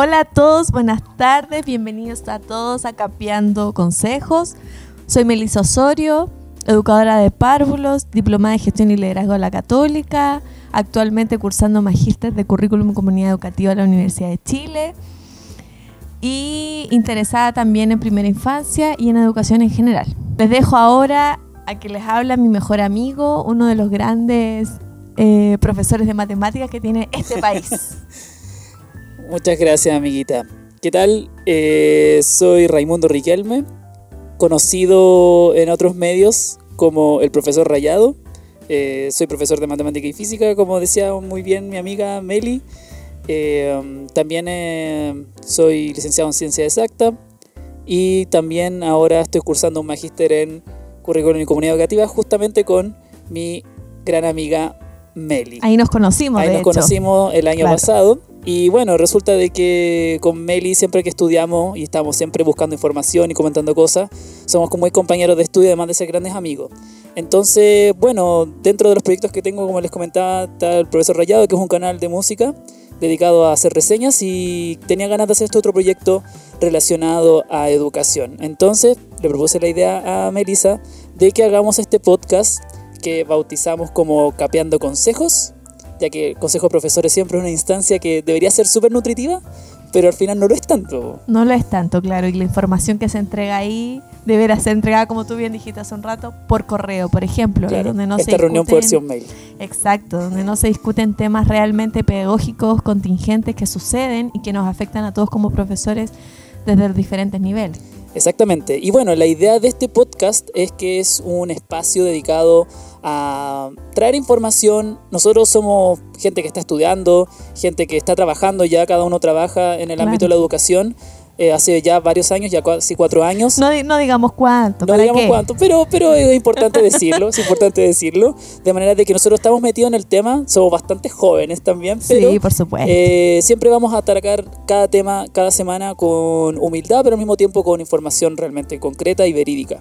Hola a todos, buenas tardes, bienvenidos a todos a Capeando Consejos. Soy Melissa Osorio, educadora de párvulos, diplomada de gestión y liderazgo de la Católica, actualmente cursando magíster de currículum y comunidad educativa de la Universidad de Chile y interesada también en primera infancia y en educación en general. Les dejo ahora a que les habla mi mejor amigo, uno de los grandes eh, profesores de matemáticas que tiene este país. Muchas gracias, amiguita. ¿Qué tal? Eh, soy Raimundo Riquelme, conocido en otros medios como el profesor Rayado. Eh, soy profesor de matemática y física, como decía muy bien mi amiga Meli. también soy licenciado en ciencia exacta y también ahora estoy cursando un magíster en currículum y comunidad educativa justamente con mi gran amiga Meli. Ahí nos conocimos. Ahí nos conocimos el año pasado. Y bueno, resulta de que con Meli siempre que estudiamos y estamos siempre buscando información y comentando cosas, somos como muy compañeros de estudio, además de ser grandes amigos. Entonces, bueno, dentro de los proyectos que tengo, como les comentaba, está el Profesor Rayado, que es un canal de música dedicado a hacer reseñas y tenía ganas de hacer este otro proyecto relacionado a educación. Entonces le propuse la idea a Melissa de que hagamos este podcast que bautizamos como Capeando Consejos, ya que el Consejo de Profesores siempre es una instancia que debería ser súper nutritiva, pero al final no lo es tanto. No lo es tanto, claro, y la información que se entrega ahí deberá ser entregada, como tú bien dijiste hace un rato, por correo, por ejemplo, donde no esta reunión por versión mail. Exacto, donde no se discuten temas realmente pedagógicos, contingentes que suceden y que nos afectan a todos como profesores desde los diferentes niveles. Exactamente. Y bueno, la idea de este podcast es que es un espacio dedicado a traer información. Nosotros somos gente que está estudiando, gente que está trabajando ya, cada uno trabaja en el ámbito de la educación. Eh, hace ya varios años, ya casi cuatro años. No, no digamos cuánto. No digamos cuánto, pero, pero es importante decirlo, es importante decirlo. De manera de que nosotros estamos metidos en el tema, somos bastante jóvenes también, pero sí, por supuesto. Eh, siempre vamos a atacar cada tema cada semana con humildad, pero al mismo tiempo con información realmente concreta y verídica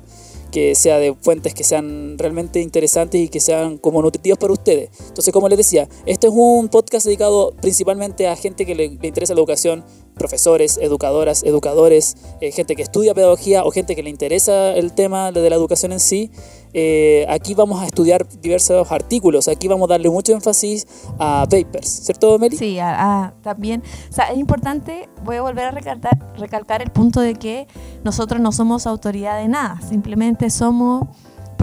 que sea de fuentes que sean realmente interesantes y que sean como nutritivas para ustedes. Entonces, como les decía, este es un podcast dedicado principalmente a gente que le interesa la educación profesores, educadoras, educadores, eh, gente que estudia pedagogía o gente que le interesa el tema de la educación en sí. Eh, aquí vamos a estudiar diversos artículos, aquí vamos a darle mucho énfasis a papers, ¿cierto, Meli? Sí, también. O sea, es importante, voy a volver a recalcar, recalcar el punto de que nosotros no somos autoridad de nada, simplemente somos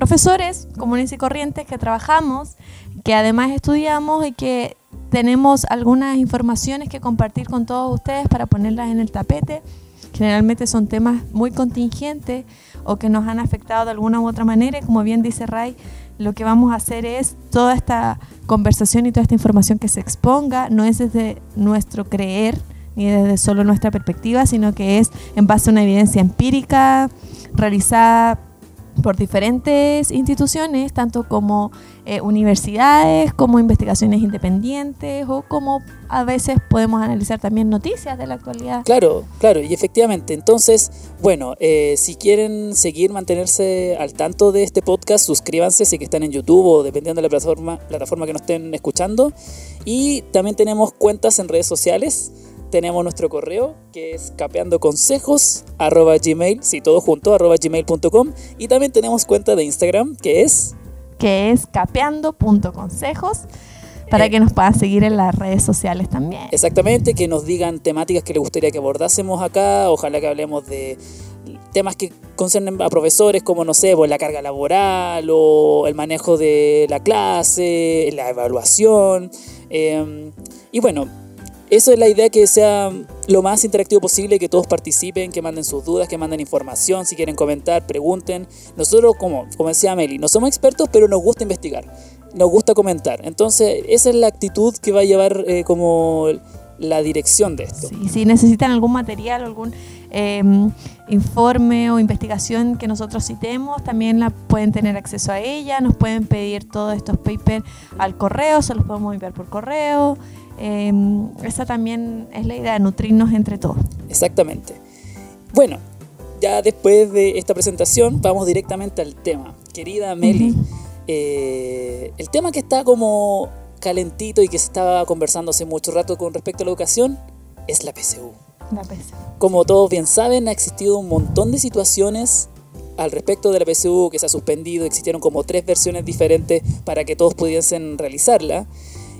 profesores comunes y corrientes que trabajamos, que además estudiamos y que tenemos algunas informaciones que compartir con todos ustedes para ponerlas en el tapete. Generalmente son temas muy contingentes o que nos han afectado de alguna u otra manera. Y como bien dice Ray, lo que vamos a hacer es toda esta conversación y toda esta información que se exponga, no es desde nuestro creer ni desde solo nuestra perspectiva, sino que es en base a una evidencia empírica realizada por diferentes instituciones, tanto como eh, universidades, como investigaciones independientes o como a veces podemos analizar también noticias de la actualidad. Claro, claro, y efectivamente. Entonces, bueno, eh, si quieren seguir, mantenerse al tanto de este podcast, suscríbanse si que están en YouTube o dependiendo de la plataforma, plataforma que nos estén escuchando. Y también tenemos cuentas en redes sociales tenemos nuestro correo que es capeandoconsejos arroba gmail, sí, todo junto, arroba gmail.com y también tenemos cuenta de Instagram que es que es capeando.consejos para eh, que nos puedan seguir en las redes sociales también. Exactamente, que nos digan temáticas que les gustaría que abordásemos acá, ojalá que hablemos de temas que concernen a profesores como, no sé, pues, la carga laboral o el manejo de la clase, la evaluación. Em, y bueno, eso es la idea que sea lo más interactivo posible, que todos participen, que manden sus dudas, que manden información, si quieren comentar, pregunten. Nosotros, como, como decía Meli, no somos expertos, pero nos gusta investigar, nos gusta comentar. Entonces, esa es la actitud que va a llevar eh, como la dirección de esto. si necesitan algún material, algún em, informe o investigación que nosotros citemos, también la pueden tener acceso a ella, nos pueden pedir todos estos papers al correo, se los podemos enviar por correo. Em, esa también es la idea, nutrirnos entre todos. Exactamente. Bueno, ya después de esta presentación vamos directamente al tema. Querida Meli, eh, el tema que está como calentito y que se estaba conversando hace mucho rato con respecto a la educación es la PSU. La PSU. Como todos bien saben, ha existido un montón de situaciones al respecto de la PSU que se ha suspendido. Existieron como tres versiones diferentes para que todos pudiesen realizarla.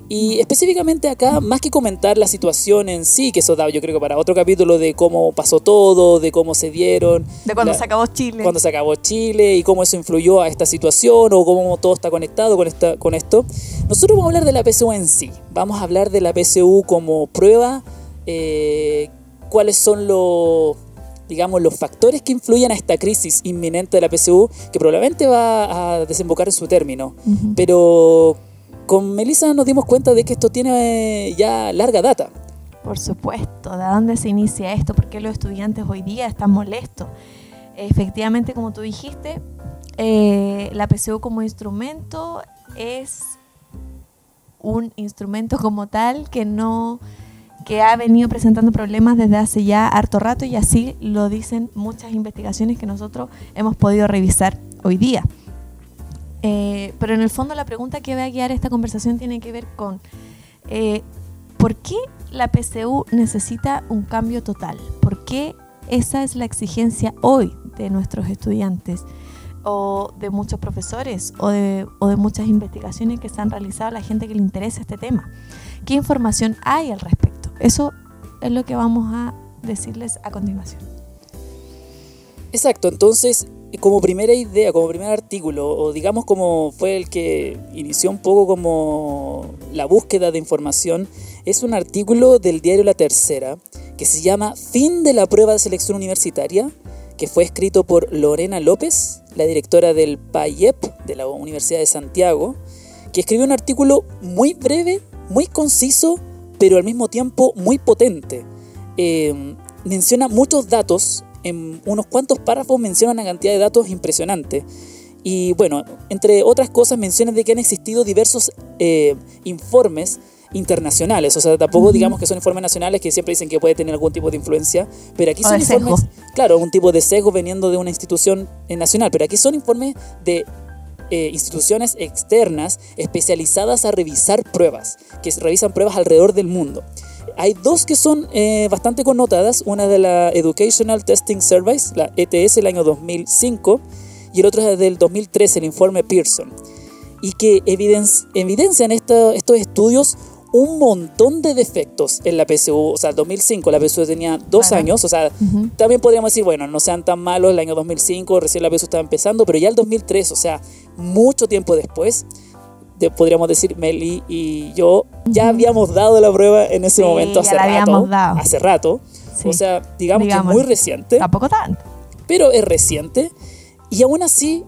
Y específicamente acá, más que comentar la situación en sí, que eso da yo creo que para otro capítulo de cómo pasó todo, de cómo se dieron. De cuando se acabó Chile. Cuando se acabó Chile y cómo eso influyó a esta situación o cómo todo está conectado con, esta, con esto. Nosotros vamos a hablar de la PSU en sí. Vamos a hablar de la PSU como prueba, eh, cuáles son los digamos, los factores que influyen a esta crisis inminente de la PSU, que probablemente va a desembocar en su término. Pero con Melissa nos dimos cuenta de que esto tiene eh, ya larga data. Por supuesto, ¿de dónde se inicia esto? ¿Por qué los estudiantes hoy día están molestos? Efectivamente, como tú dijiste, eh, la PCU como instrumento es un instrumento como tal que no que ha venido presentando problemas desde hace ya harto rato y así lo dicen muchas investigaciones que nosotros hemos podido revisar hoy día. Eh, pero en el fondo la pregunta que va a guiar esta conversación tiene que ver con eh, ¿por qué la PCU necesita un cambio total? ¿Por qué esa es la exigencia hoy de nuestros estudiantes? o de muchos profesores o de, o de, muchas investigaciones que se han realizado a la gente que le interesa este tema. ¿Qué información hay al respecto? Eso es lo que vamos a decirles a continuación. Exacto, entonces como primera idea, como primer artículo, o digamos como fue el que inició un poco como la búsqueda de información, es un artículo del diario La Tercera que se llama Fin de la prueba de selección universitaria, que fue escrito por Lorena López, la directora del PAIEP de la Universidad de Santiago, que escribió un artículo muy breve, muy conciso, pero al mismo tiempo muy potente. Eh, menciona muchos datos en unos cuantos párrafos menciona una cantidad de datos impresionante. Y bueno, entre otras cosas menciona de que han existido diversos eh, informes internacionales, o sea, tampoco digamos que son informes nacionales que siempre dicen que puede tener algún tipo de influencia, pero aquí son informes, claro, un tipo de sesgo veniendo de una institución eh, nacional, pero aquí son informes de eh, instituciones externas especializadas a revisar pruebas, que revisan pruebas alrededor del mundo. Hay dos que son eh, bastante connotadas, una de la Educational Testing Service, la ETS, el año 2005, y el otro es del 2013, el informe Pearson, y que evidencian estos estudios un montón de defectos en la PSU. O sea, el 2005 la PSU tenía dos años. O sea, también podríamos decir, bueno, no sean tan malos el año 2005, recién la PSU estaba empezando, pero ya el 2003, o sea, mucho tiempo después, podríamos decir, Meli y yo ya habíamos dado la prueba en ese momento hace rato. Hace rato. O sea, digamos, que es muy reciente. Tampoco tanto. Pero es reciente. Y aún así,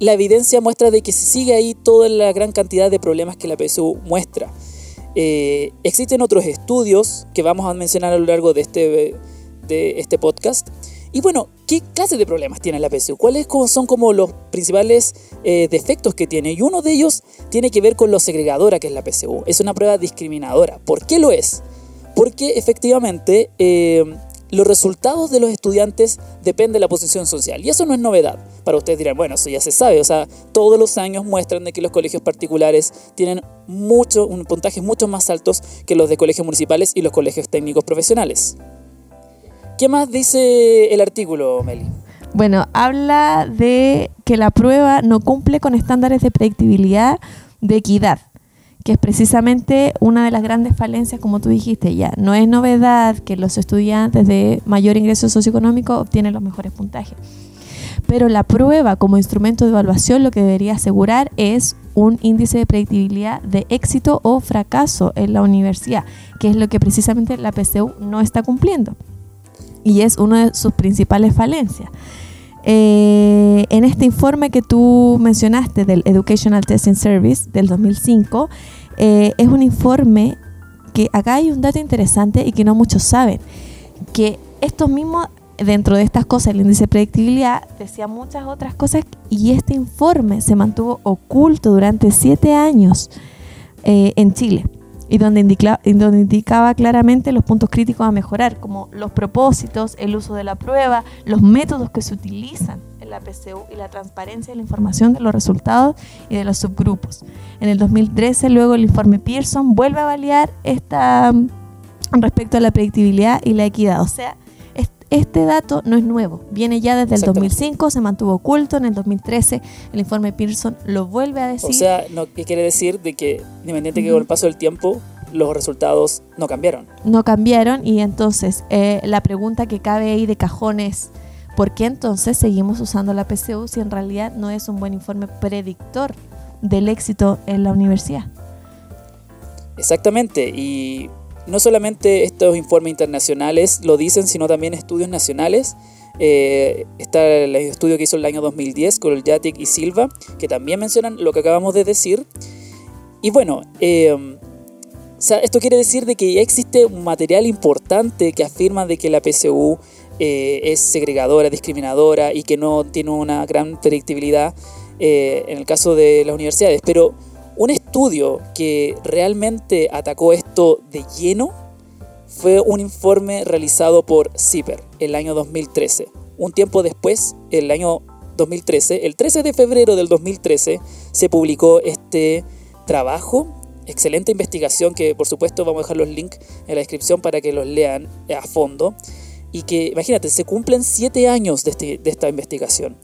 la evidencia muestra de que se sigue ahí toda la gran cantidad de problemas que la PSU muestra. Eh, existen otros estudios que vamos a mencionar a lo largo de este, de este podcast y bueno, ¿qué clase de problemas tiene la PSU? ¿Cuáles son como los principales eh, defectos que tiene? Y uno de ellos tiene que ver con lo segregadora que es la PSU. Es una prueba discriminadora. ¿Por qué lo es? Porque efectivamente eh, los resultados de los estudiantes dependen de la posición social. Y eso no es novedad. Para ustedes dirán, bueno, eso ya se sabe. O sea, todos los años muestran de que los colegios particulares tienen mucho, un puntaje mucho más altos que los de colegios municipales y los colegios técnicos profesionales. ¿Qué más dice el artículo, Meli? Bueno, habla de que la prueba no cumple con estándares de predictibilidad de equidad, que es precisamente una de las grandes falencias, como tú dijiste ya. No es novedad que los estudiantes de mayor ingreso socioeconómico obtienen los mejores puntajes. Pero la prueba como instrumento de evaluación lo que debería asegurar es un índice de predictibilidad de éxito o fracaso en la universidad, que es lo que precisamente la PCU no está cumpliendo y es una de sus principales falencias. Eh, en este informe que tú mencionaste del Educational Testing Service del 2005, eh, es un informe que acá hay un dato interesante y que no muchos saben, que esto mismo dentro de estas cosas, el índice de predictibilidad decía muchas otras cosas y este informe se mantuvo oculto durante siete años eh, en Chile y donde, donde indicaba claramente los puntos críticos a mejorar, como los propósitos, el uso de la prueba, los métodos que se utilizan en la PCU y la transparencia de la información de los resultados y de los subgrupos. En el 2013, luego el informe Pearson vuelve a validar esta, respecto a la predictibilidad y la equidad. O sea, este dato no es nuevo, viene ya desde el 2005, se mantuvo oculto, en el 2013 el informe Pearson lo vuelve a decir. O sea, ¿qué quiere decir? De que independiente que con el paso del tiempo los resultados no cambiaron. No cambiaron y entonces eh, la pregunta que cabe ahí de cajón es, ¿por qué entonces seguimos usando la PCU si en realidad no es un buen informe predictor del éxito en la universidad? Exactamente, y no solamente estos informes internacionales lo dicen, sino también estudios nacionales. Eh, está el estudio que hizo el año 2010 con el Yatic y Silva, que también mencionan lo que acabamos de decir. Y bueno, eh, esto quiere decir de que existe un material importante que afirma de que la PSU eh, es segregadora, discriminadora y que no tiene una gran predictibilidad en el caso de las universidades. Pero un estudio que realmente atacó esto de lleno fue un informe realizado por CIPER el año 2013. Un tiempo después, el año 2013, el 13 de febrero del 2013, se publicó este trabajo, excelente investigación que por supuesto vamos a dejar los links en la descripción para que los lean a fondo. Y que, imagínate, se cumplen siete años de, este, de esta investigación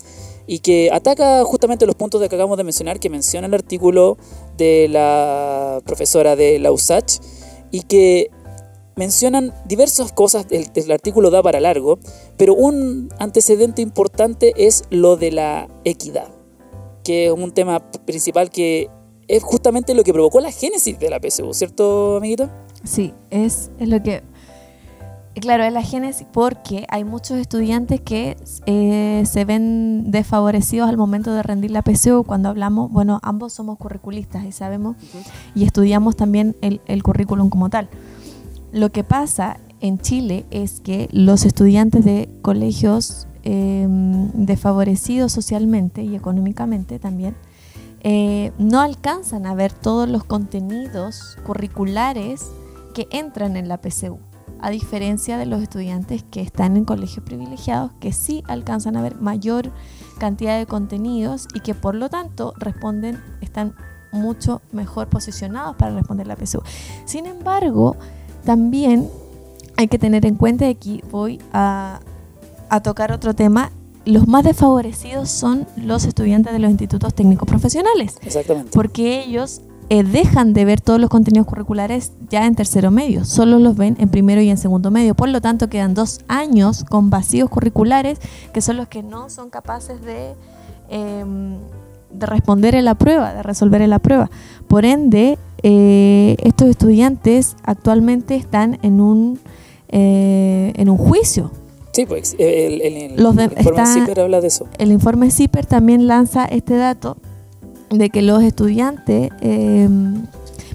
y que ataca justamente los puntos que acabamos de mencionar, que menciona el artículo de la profesora de la USACH y que mencionan diversas cosas, el, el artículo da para largo, pero un antecedente importante es lo de la equidad, que es un tema principal que es justamente lo que provocó la génesis de la PSU, ¿cierto, amiguito? Sí, es lo que Claro, es la génesis porque hay muchos estudiantes que eh, se ven desfavorecidos al momento de rendir la PSU cuando hablamos, bueno, ambos somos curriculistas y sabemos y estudiamos también el, currículum como tal. Lo que pasa en Chile es que los estudiantes de colegios em, desfavorecidos socialmente y económicamente también eh, no alcanzan a ver todos los contenidos curriculares que entran en la PSU a diferencia de los estudiantes que están en colegios privilegiados, que sí alcanzan a ver mayor cantidad de contenidos y que por lo tanto responden, están mucho mejor posicionados para responder la PSU. Sin embargo, también hay que tener en cuenta, y aquí voy a, a tocar otro tema, los más desfavorecidos son los estudiantes de los institutos técnicos profesionales. Exactamente. Porque ellos eh, dejan de ver todos los contenidos curriculares ya en tercero medio, solo los ven en primero y en segundo medio. Por lo tanto, quedan dos años con vacíos curriculares que son los que no son capaces de, em, de responder en la prueba, de resolver en la prueba. Por ende, eh, estos estudiantes actualmente están en un, eh, en un juicio. Sí, pues el, informe CIPER habla de eso. El informe CIPER también lanza este dato de que los estudiantes, eh,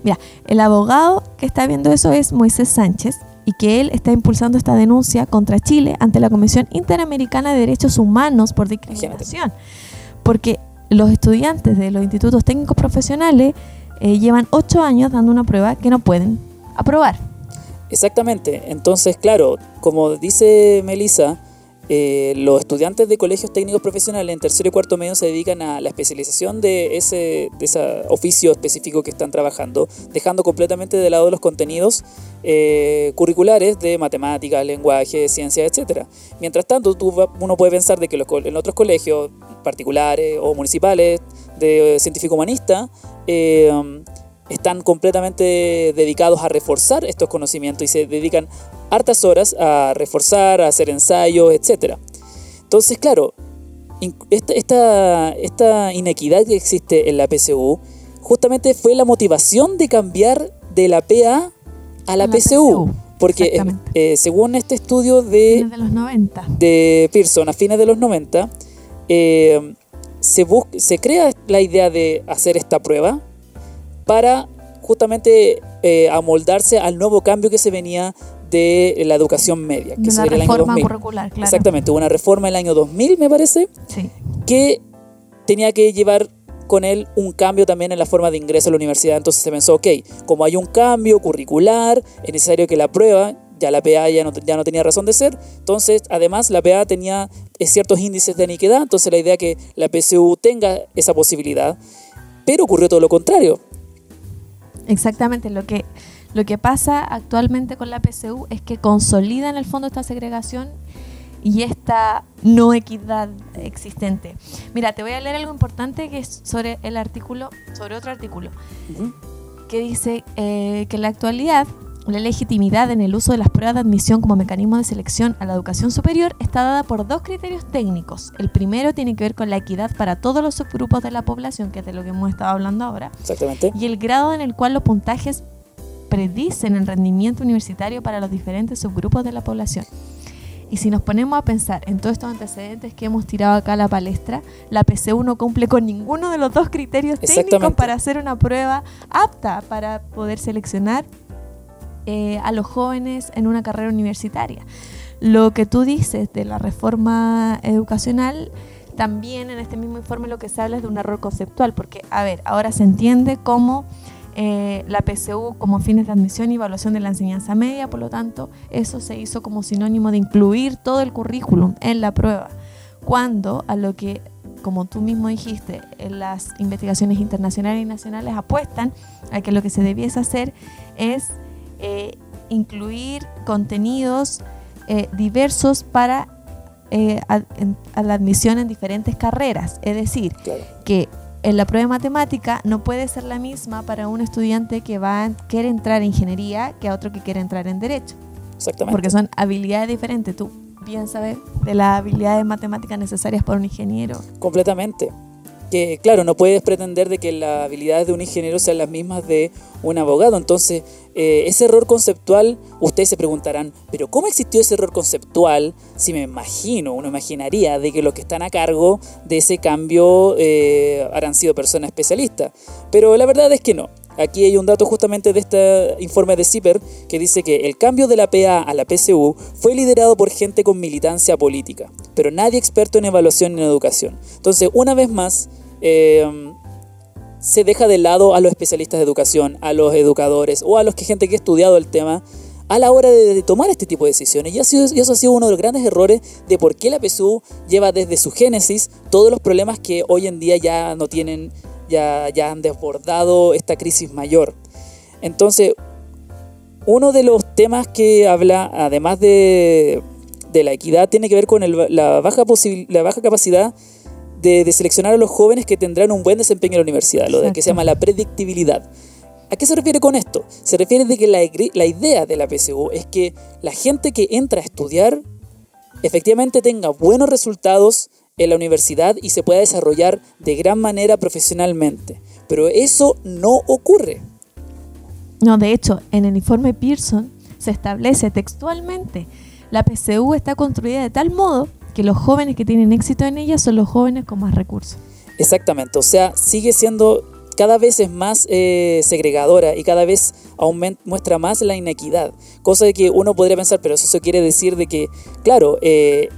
mira, el abogado que está viendo eso es Moisés Sánchez y que él está impulsando esta denuncia contra Chile ante la Comisión Interamericana de Derechos Humanos por discriminación. Porque los estudiantes de los institutos técnicos profesionales eh, llevan ocho años dando una prueba que no pueden aprobar. Exactamente. Entonces, claro, como dice Melissa, eh, los estudiantes de colegios técnicos profesionales en tercero y cuarto medio se dedican a la especialización de ese, de ese oficio específico que están trabajando, dejando completamente de lado los contenidos eh, curriculares de matemáticas, lenguaje, ciencia, etc. Mientras tanto, uno puede pensar de que los, en otros colegios particulares o municipales de eh, están completamente dedicados a reforzar estos conocimientos y se dedican hartas horas a reforzar, a hacer ensayos, etc. Entonces, claro, esta, esta, inequidad que existe en la PSU justamente fue la motivación de cambiar de la PA a la, PSU. Porque eh, según este estudio de, de, los 90. de Pearson a fines de los 90, eh, se, se crea la idea de hacer esta prueba para justamente eh, amoldarse al nuevo cambio que se venía de la educación media, que se el año 2000. curricular, claro. Exactamente, hubo una reforma en el año 2000, me parece, que tenía que llevar con él un cambio también en la forma de ingreso a la universidad. Entonces se pensó, ok, como hay un cambio curricular, es necesario que la prueba, ya la PA ya no, ya no tenía razón de ser, entonces además la PA tenía ciertos índices de iniquidad, entonces la idea que la PSU tenga esa posibilidad, pero ocurrió todo lo contrario. Exactamente, lo que Lo que pasa actualmente con la PSU es que consolida en el fondo esta segregación y esta no equidad existente. Mira, te voy a leer algo importante que es sobre el artículo, sobre otro artículo, que dice eh, que en la actualidad la legitimidad en el uso de las pruebas de admisión como mecanismo de selección a la educación superior está dada por dos criterios técnicos. El primero tiene que ver con la equidad para todos los subgrupos de la población, que es de lo que hemos estado hablando ahora. Exactamente. Y el grado en el cual los puntajes predicen el rendimiento universitario para los diferentes subgrupos de la población. Y si nos ponemos a pensar en todos estos antecedentes que hemos tirado acá a la palestra, la PCU no cumple con ninguno de los dos criterios técnicos para hacer una prueba apta para poder seleccionar eh, a los jóvenes en una carrera universitaria. Lo que tú dices de la reforma educacional, también en este mismo informe lo que se habla es de un error conceptual, porque, a ver, ahora se entiende cómo eh, la PSU como fines de admisión y evaluación de la enseñanza media, por lo tanto, eso se hizo como sinónimo de incluir todo el currículum en la prueba, cuando a lo que, como tú mismo dijiste, en las investigaciones internacionales y nacionales apuestan a que lo que se debiese hacer es eh, incluir contenidos eh, diversos para a, la admisión en diferentes carreras, es decir, que en la prueba de matemática no puede ser la misma para un estudiante que va a, quiere entrar en ingeniería que a otro que quiere entrar en derecho. Exactamente. Porque son habilidades diferentes. Tú bien sabes de las habilidades matemáticas necesarias para un ingeniero. Completamente que, claro, no puedes pretender de que las habilidades de un ingeniero sean las mismas de un abogado. Entonces, eh, ese error conceptual, ustedes se preguntarán, pero ¿cómo existió ese error conceptual si me imagino, uno imaginaría de que los que están a cargo de ese cambio eh, habrán sido personas especialistas? Pero la verdad es que no. Aquí hay un dato justamente de este informe de CIPER que dice que el cambio de la PA a la PCU fue liderado por gente con militancia política, pero nadie experto en evaluación y en educación. Entonces, una vez más, eh, se deja de lado a los especialistas de educación, a los educadores o a los que gente que ha estudiado el tema a la hora de, tomar este tipo de decisiones. Y, eso ha sido uno de los grandes errores de por qué la PSU lleva desde su génesis todos los problemas que hoy en día ya no tienen ya, ya han desbordado esta crisis mayor. Entonces, uno de los temas que habla, además de, de la equidad, tiene que ver con la, baja la baja capacidad de, seleccionar a los jóvenes que tendrán un buen desempeño en la universidad, lo de que se llama la predictibilidad. ¿A qué se refiere con esto? Se refiere de que la, la idea de la PSU es que la gente que entra a estudiar efectivamente tenga buenos resultados en la universidad y se pueda desarrollar de gran manera profesionalmente. Pero eso no ocurre. No, de hecho, en el informe Pearson se establece textualmente, la PCU está construida de tal modo que los jóvenes que tienen éxito en ella son los jóvenes con más recursos. Exactamente, o sea, sigue siendo cada vez es más eh, segregadora y cada vez muestra más la inequidad. Cosa de que uno podría pensar, pero eso quiere decir de que, claro, eh,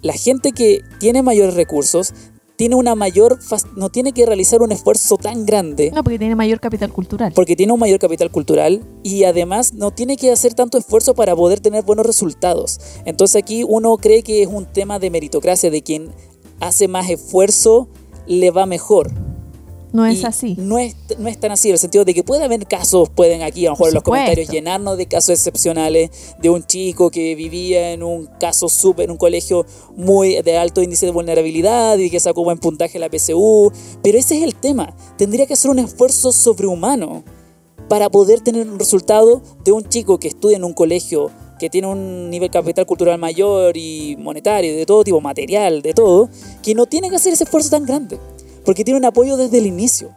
la gente que tiene mayores recursos tiene una mayor no tiene que realizar un esfuerzo tan grande. No, porque tiene mayor capital cultural. Porque tiene un mayor capital cultural y además no tiene que hacer tanto esfuerzo para poder tener buenos resultados. Entonces aquí uno cree que es un tema de meritocracia, de quien hace más esfuerzo le va mejor. No es así. No es, no es tan así, en el sentido de que puede haber casos, pueden aquí a lo mejor en los comentarios llenarnos de casos excepcionales de un chico que vivía en un caso súper, en un colegio muy de alto índice de vulnerabilidad y que sacó buen puntaje en la PSU. Pero ese es el tema. Tendría que hacer un esfuerzo sobrehumano para poder tener un resultado de un chico que estudia en un colegio que tiene un nivel capital cultural mayor y monetario, de todo tipo, material, de todo, que no tiene que hacer ese esfuerzo tan grande porque tiene un apoyo desde el inicio.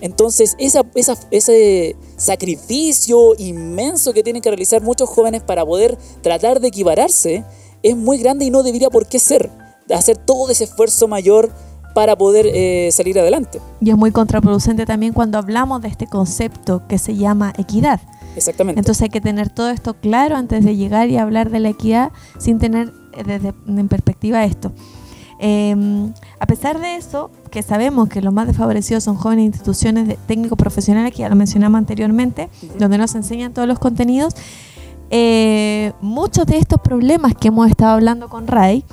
Entonces, esa, ese sacrificio inmenso que tienen que realizar muchos jóvenes para poder tratar de equipararse es muy grande y no debería por qué ser. Hacer todo ese esfuerzo mayor para poder eh, salir adelante. Y es muy contraproducente también cuando hablamos de este concepto que se llama equidad. Exactamente. Entonces hay que tener todo esto claro antes de llegar y hablar de la equidad sin tener eh, desde, en perspectiva esto. Em, a pesar de eso, que sabemos que los más desfavorecidos son jóvenes instituciones de técnicos profesionales, que ya lo mencionamos anteriormente, donde nos enseñan todos los contenidos, eh, muchos de estos problemas que hemos estado hablando con Ray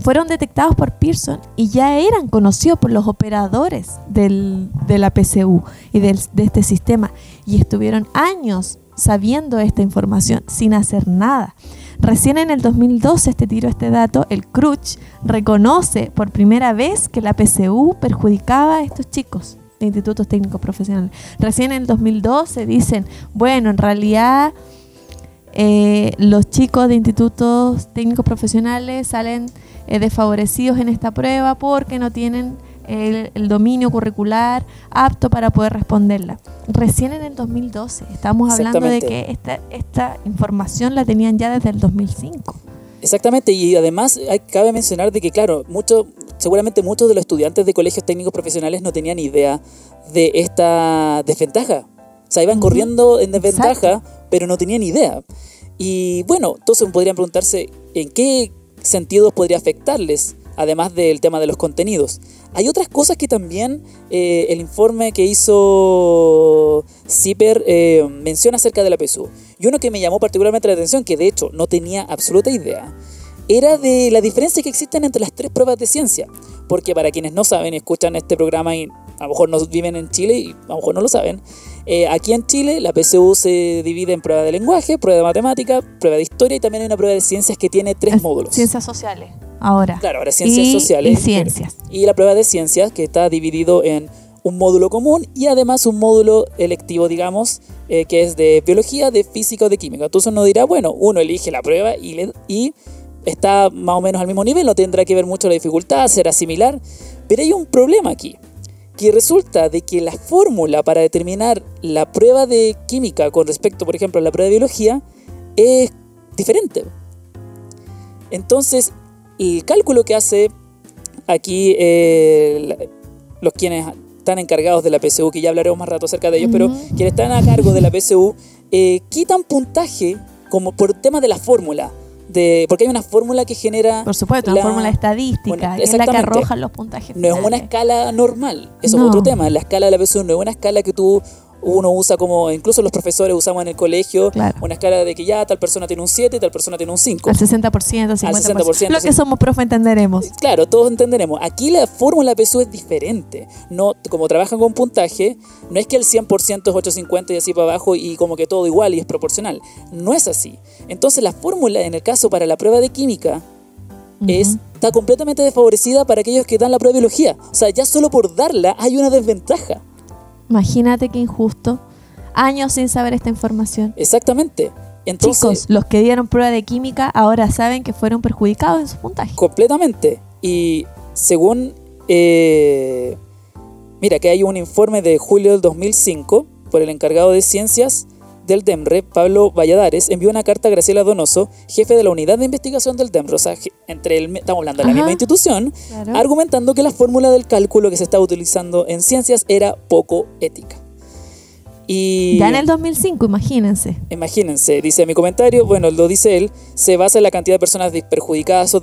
fueron detectados por Pearson y ya eran conocidos por los operadores del, de la PCU y del, de este sistema. Y estuvieron años sabiendo esta información sin hacer nada. Recién en el 2012, este tiro este dato, el CRUCH reconoce por primera vez que la PCU perjudicaba a estos chicos de institutos técnicos profesionales. Recién en el 2012 dicen, bueno, en realidad eh, los chicos de institutos técnicos profesionales salen eh, desfavorecidos en esta prueba porque no tienen el, dominio curricular apto para poder responderla. Recién en el 2012, estamos hablando de que esta, esta información la tenían ya desde el 2005. Exactamente, y además hay, cabe mencionar de que, claro, mucho, seguramente muchos de los estudiantes de colegios técnicos profesionales no tenían idea de esta desventaja. O sea, iban corriendo en desventaja, pero no tenían idea. Y bueno, entonces podrían preguntarse en qué sentidos podría afectarles, además del tema de los contenidos. Hay otras cosas que también eh, el informe que hizo CIPER eh, menciona acerca de la PSU. Y uno que me llamó particularmente la atención, que de hecho no tenía absoluta idea, era de la diferencia que existen entre las tres pruebas de ciencia. Porque para quienes no saben, escuchan este programa y a lo mejor no viven en Chile y a lo mejor no lo saben, eh, aquí en Chile la PSU se divide en prueba de lenguaje, prueba de matemática, prueba de historia y también hay una prueba de ciencias que tiene tres módulos. Ciencias sociales ahora. Claro, ahora ciencias sociales. Y ciencias. Y la prueba de ciencias, que está dividido en un módulo común y además un módulo electivo, digamos, eh, que es de biología, de física o de química. Entonces uno dirá, bueno, uno elige la prueba y, le, y está más o menos al mismo nivel, no tendrá que ver mucho la dificultad, será similar, pero hay un problema aquí, que resulta de que la fórmula para determinar la prueba de química con respecto, por ejemplo, a la prueba de biología es diferente. Entonces, el cálculo que hace aquí eh, los quienes están encargados de la PSU, que ya hablaremos más rato acerca de ellos, pero quienes están a cargo de la PSU, eh, quitan puntaje como por tema de la fórmula. De, porque hay una fórmula que genera... Por supuesto, una fórmula estadística, es la que arroja los puntajes. No es una escala normal, eso es otro tema. La escala de la PSU no es una escala que tú uno usa como, incluso los profesores usamos en el colegio, una escala de que ya tal persona tiene un 7 y tal persona tiene un 5. Al 60%, 50%. Al 60%. Lo que somos profe entenderemos. Claro, todos entenderemos. Aquí la fórmula PSU es diferente. No, como trabajan con puntaje, no es que el 100% es 850 y así para abajo y como que todo igual y es proporcional. No es así. Entonces la fórmula, en el caso para la prueba de química, es, está completamente desfavorecida para aquellos que dan la prueba de biología. O sea, ya solo por darla hay una desventaja. Imagínate qué injusto. Años sin saber esta información. Exactamente. Entonces, Chicos, los que dieron prueba de química ahora saben que fueron perjudicados en su puntaje. Completamente. Y según... Eh, mira, que hay un informe de julio del 2005 por el encargado de ciencias del DEMRE, Pablo Valladares, envió una carta a Graciela Donoso, jefe de la unidad de investigación del DEMRE, o sea, entre el, estamos hablando de la misma institución, argumentando que la fórmula del cálculo que se estaba utilizando en ciencias era poco ética. Y, ya en el 2005, imagínense. Imagínense, dice mi comentario, bueno, lo dice él, se basa en la cantidad de personas perjudicadas o,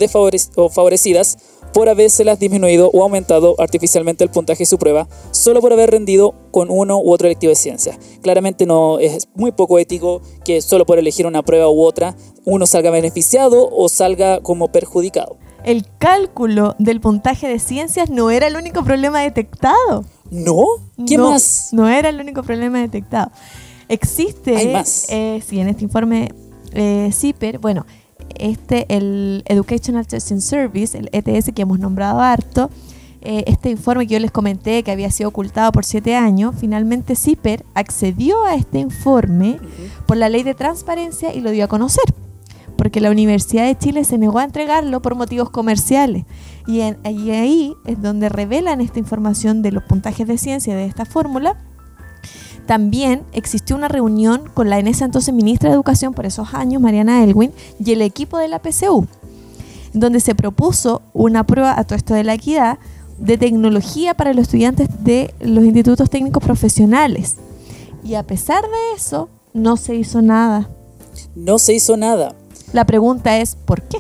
o favorecidas por habérselas disminuido o aumentado artificialmente el puntaje de su prueba solo por haber rendido con uno u otro electivo de ciencia. Claramente no es muy poco ético que solo por elegir una prueba u otra uno salga beneficiado o salga como perjudicado. El cálculo del puntaje de ciencias no era el único problema detectado. ¿No? ¿Qué más? No era el único problema detectado. Existe, Hay más. Eh, sí, en este informe eh, CIPER, bueno, este, el Educational Testing Service, el ETS que hemos nombrado harto, eh, este informe que yo les comenté que había sido ocultado por siete años, finalmente CIPER accedió a este informe por la ley de transparencia y lo dio a conocer, porque la Universidad de Chile se negó a entregarlo por motivos comerciales. Y, y ahí es donde revelan esta información de los puntajes de ciencia de esta fórmula también existió una reunión con la en ese entonces ministra de Educación por esos años, Mariana Elwin, y el equipo de la PCU, donde se propuso una prueba a todo esto de la equidad de tecnología para los estudiantes de los institutos técnicos profesionales. Y a pesar de eso, no se hizo nada. No se hizo nada. La pregunta es, ¿por qué?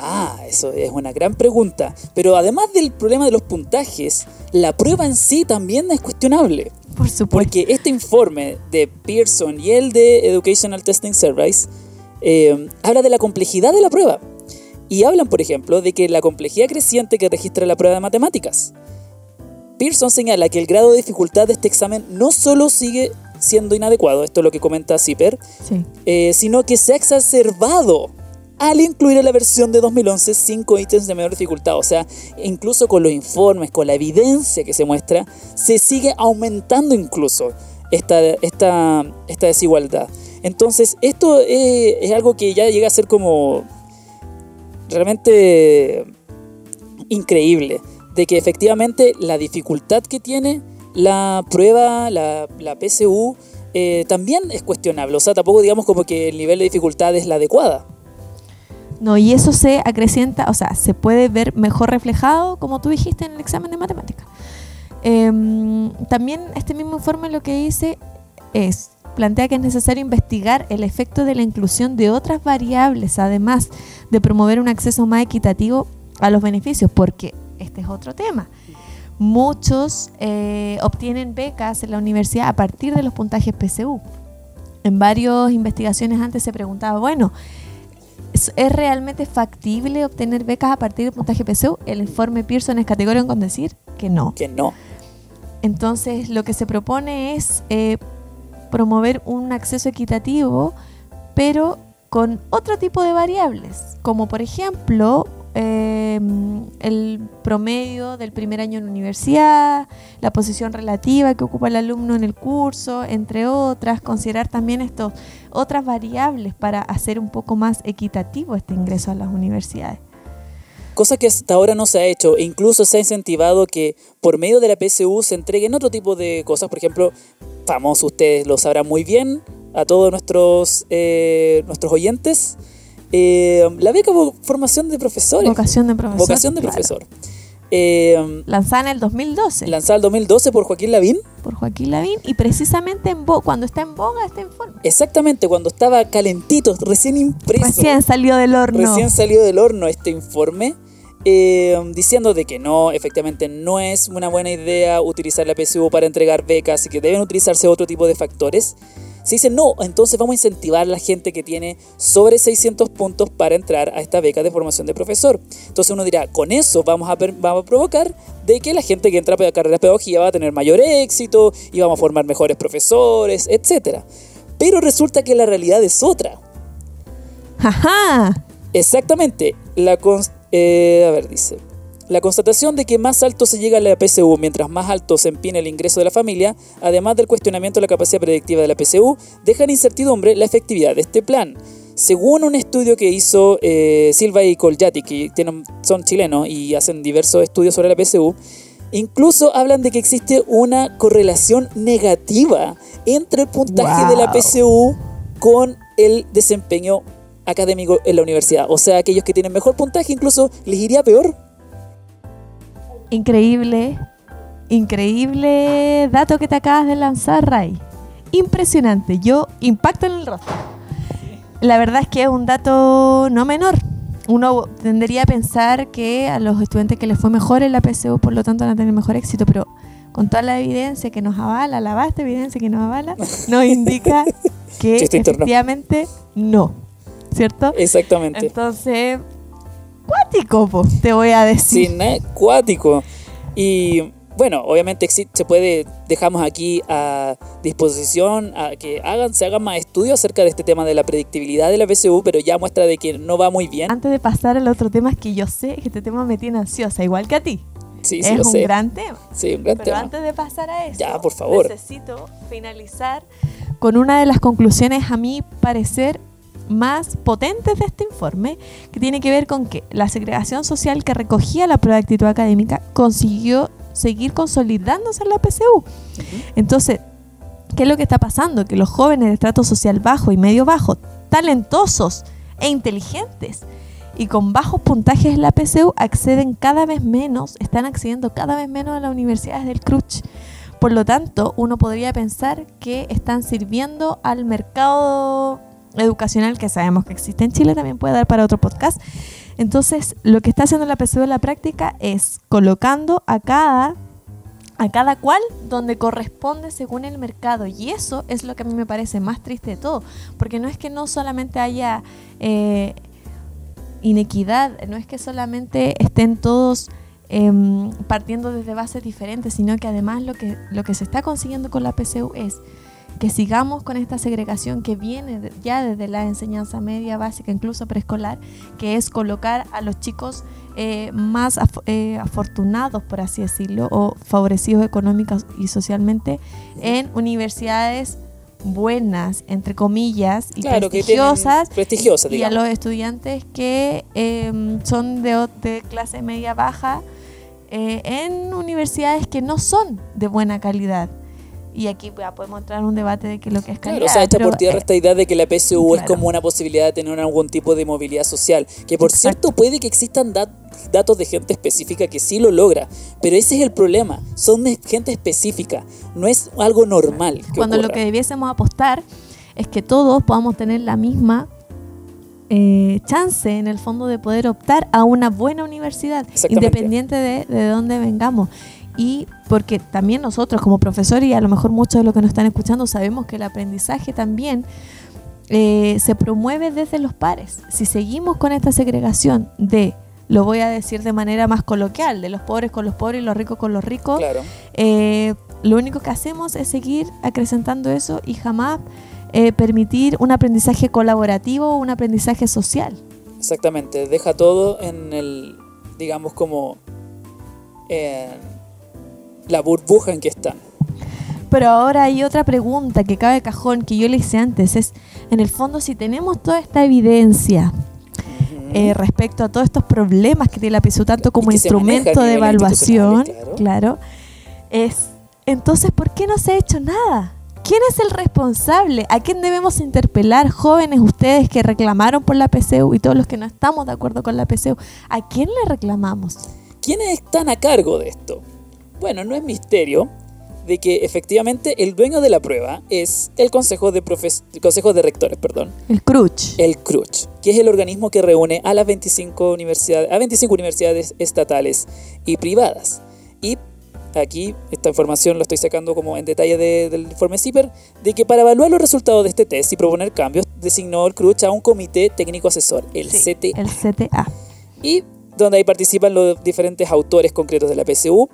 Ah, eso es una gran pregunta. Pero además del problema de los puntajes, la prueba en sí también es cuestionable. Por supuesto. Porque este informe de Pearson y el de Educational Testing Service eh, habla de la complejidad de la prueba. Y hablan, por ejemplo, de que la complejidad creciente que registra la prueba de matemáticas. Pearson señala que el grado de dificultad de este examen no solo sigue siendo inadecuado, esto es lo que comenta Zipper, Sí. eh, sino que se ha exacerbado al incluir en la versión de 2011 cinco ítems de menor dificultad. O sea, incluso con los informes, con la evidencia que se muestra, se sigue aumentando incluso esta, esta, esta desigualdad. Entonces, esto eh, es algo que ya llega a ser como realmente increíble, de que efectivamente la dificultad que tiene la prueba, la, la PSU, eh, también es cuestionable. O sea, tampoco digamos como que el nivel de dificultad es la adecuada. No, y eso se acrecienta, o sea, se puede ver mejor reflejado, como tú dijiste, en el examen de matemática. Em, también este mismo informe lo que dice es, plantea que es necesario investigar el efecto de la inclusión de otras variables, además de promover un acceso más equitativo a los beneficios, porque este es otro tema. Muchos eh, obtienen becas en la universidad a partir de los puntajes PSU. En varias investigaciones antes se preguntaba, bueno, ¿Es, es realmente factible obtener becas a partir del puntaje PSU? El informe Pearson es categórico con decir que no. Que no. Entonces, lo que se propone es eh, promover un acceso equitativo, pero con otro tipo de variables, como por ejemplo eh, el promedio del primer año en la universidad, la posición relativa que ocupa el alumno en el curso, entre otras, considerar también estos otras variables para hacer un poco más equitativo este ingreso a las universidades. Cosa que hasta ahora no se ha hecho e incluso se ha incentivado que por medio de la PSU se entreguen otro tipo de cosas. Por ejemplo, famoso, ustedes lo sabrán muy bien, a todos nuestros, eh, nuestros oyentes, eh, la beca por formación de profesores. Vocación de profesor. Vocación de claro. profesor. Eh, Lanzada en el 2012 lanzada el 2012 por Joaquín Lavín. por Joaquín Lavín y precisamente en bo- cuando está en boga este informe. Exactamente, cuando estaba calentito, recién impreso. Recién salió del horno. Recién salió del horno este informe, eh, diciendo de que no, efectivamente no es una buena idea utilizar la PSU para entregar becas y que deben utilizarse otro tipo de factores. Se dice no, entonces vamos a incentivar a la gente que tiene sobre 600 puntos para entrar a esta beca de formación de profesor. Entonces uno dirá, con eso vamos a, vamos a provocar de que la gente que entra a la carrera de pedagogía va a tener mayor éxito y vamos a formar mejores profesores, etc. Pero resulta que la realidad es otra. ¡Ajá! Exactamente. La eh, a ver, dice. La constatación de que más alto se llega a la PSU mientras más alto se empine el ingreso de la familia, además del cuestionamiento de la capacidad predictiva de la PSU, deja en incertidumbre la efectividad de este plan. Según un estudio que hizo eh, Silva y Coljati, que tienen- son chilenos y hacen diversos estudios sobre la PSU, incluso hablan de que existe una correlación negativa entre el puntaje de la. PSU con el desempeño académico en la universidad. O sea, aquellos que tienen mejor puntaje incluso les iría peor. Increíble, increíble dato que te acabas de lanzar, Ray. Impresionante. Yo impacto en el rostro. La verdad es que es un dato no menor. Uno tendería a pensar que a los estudiantes que les fue mejor en la PSU, por lo tanto, van a tener mejor éxito, pero con toda la evidencia que nos avala, la vasta evidencia que nos avala, nos indica que efectivamente no. ¿Cierto? Exactamente. Entonces, cuático, po, te voy a decir. Sin acuático. Y bueno, obviamente se puede, dejamos aquí a disposición a que hagan, se hagan más estudios acerca de este tema de la predictibilidad de la PSU, pero ya muestra de que no va muy bien. Antes de pasar al otro tema, es que yo sé que este tema me tiene ansiosa, igual que a ti. Sí, sí, es lo un sé. gran tema. Sí, un gran Pero tema. antes de pasar a eso, Ya, por favor. necesito finalizar con una de las conclusiones, a mi parecer, más potentes de este informe, que tiene que ver con que la segregación social que recogía la prueba de actitud académica consiguió seguir consolidándose en la PSU. Entonces, ¿qué es lo que está pasando? Que los jóvenes de estrato social bajo y medio bajo, talentosos e inteligentes, y con bajos puntajes en la PSU acceden cada vez menos, están accediendo cada vez menos a las universidades del CRUCH. Por lo tanto, uno podría pensar que están sirviendo al mercado educacional que sabemos que existe en Chile, también puede dar para otro podcast. Entonces, lo que está haciendo la PSU en la práctica es colocando a cada a cada cual donde corresponde según el mercado. Y eso es lo que a mí me parece más triste de todo, porque no es que no solamente haya eh, inequidad, no es que solamente estén todos em, partiendo desde bases diferentes, sino que además lo que, lo que se está consiguiendo con la PCU es que sigamos con esta segregación que viene ya desde la enseñanza media básica, incluso preescolar, que es colocar a los chicos eh, más eh, afortunados, por así decirlo, o favorecidos económicos y socialmente en universidades buenas, entre comillas, y prestigiosas, y a los estudiantes que em, son de, de, clase media baja eh, en universidades que no son de buena calidad. Y aquí podemos entrar en un debate de que lo que es calidad. Claro, o sea, esta por tierra esta idea de que la PSU es como una posibilidad de tener algún tipo de movilidad social. Que por cierto, puede que existan datos de gente específica que sí lo logra. Pero ese es el problema. Son de gente específica. No es algo normal. Cuando lo que debiésemos apostar es que todos podamos tener la misma eh, chance en el fondo de poder optar a una buena universidad, independiente de, de dónde vengamos y porque también nosotros como profesores y a lo mejor muchos de los que nos están escuchando sabemos que el aprendizaje también eh, se promueve desde los pares. Si seguimos con esta segregación de, lo voy a decir de manera más coloquial, de los pobres con los pobres y los ricos con los ricos, eh, lo único que hacemos es seguir acrecentando eso y jamás eh, permitir un aprendizaje colaborativo o un aprendizaje social. Exactamente, deja todo en el, digamos, como la burbuja en que están. Pero ahora hay otra pregunta que cabe cajón que yo le hice antes. Es, en el fondo, si tenemos toda esta evidencia eh, respecto a todos estos problemas que tiene la PSU, tanto como instrumento de evaluación, claro. es, entonces, ¿por qué no se ha hecho nada? ¿Quién es el responsable? ¿A quién debemos interpelar, jóvenes, ustedes que reclamaron por la PCU y todos los que no estamos de acuerdo con la PCU? ¿A quién le reclamamos? ¿Quiénes están a cargo de esto? Bueno, no es misterio de que efectivamente el dueño de la prueba es el Consejo de, Consejo de Rectores. Perdón. El CRUCH. El CRUCH, que es el organismo que reúne a las 25 universidades, a 25 universidades estatales y privadas. Y aquí esta información lo estoy sacando como en detalle del informe CIPER, de que para evaluar los resultados de este test y proponer cambios, designó el CRUCH a un comité técnico asesor, el CTA. El CTA. Y donde ahí participan los diferentes autores concretos de la PSU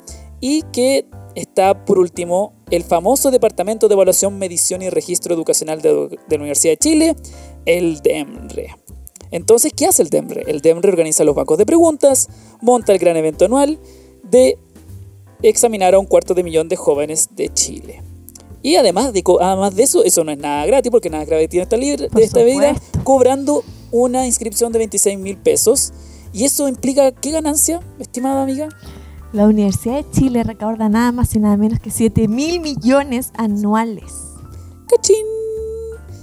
y que está por último el famoso Departamento de Evaluación, Medición y Registro Educacional de, la Universidad de Chile, el DEMRE. Entonces, ¿qué hace el DEMRE? El DEMRE organiza los bancos de preguntas, monta el gran evento anual de examinar a un cuarto de millón de jóvenes de Chile. Y además de, además de eso, eso no es nada gratis porque nada gratis tiene esta, libre, de esta vida, cobrando una inscripción de 26 mil pesos. ¿Y eso implica qué ganancia, estimada amiga? La Universidad de Chile recauda nada más y nada menos que 7 mil millones anuales. ¡Cachín!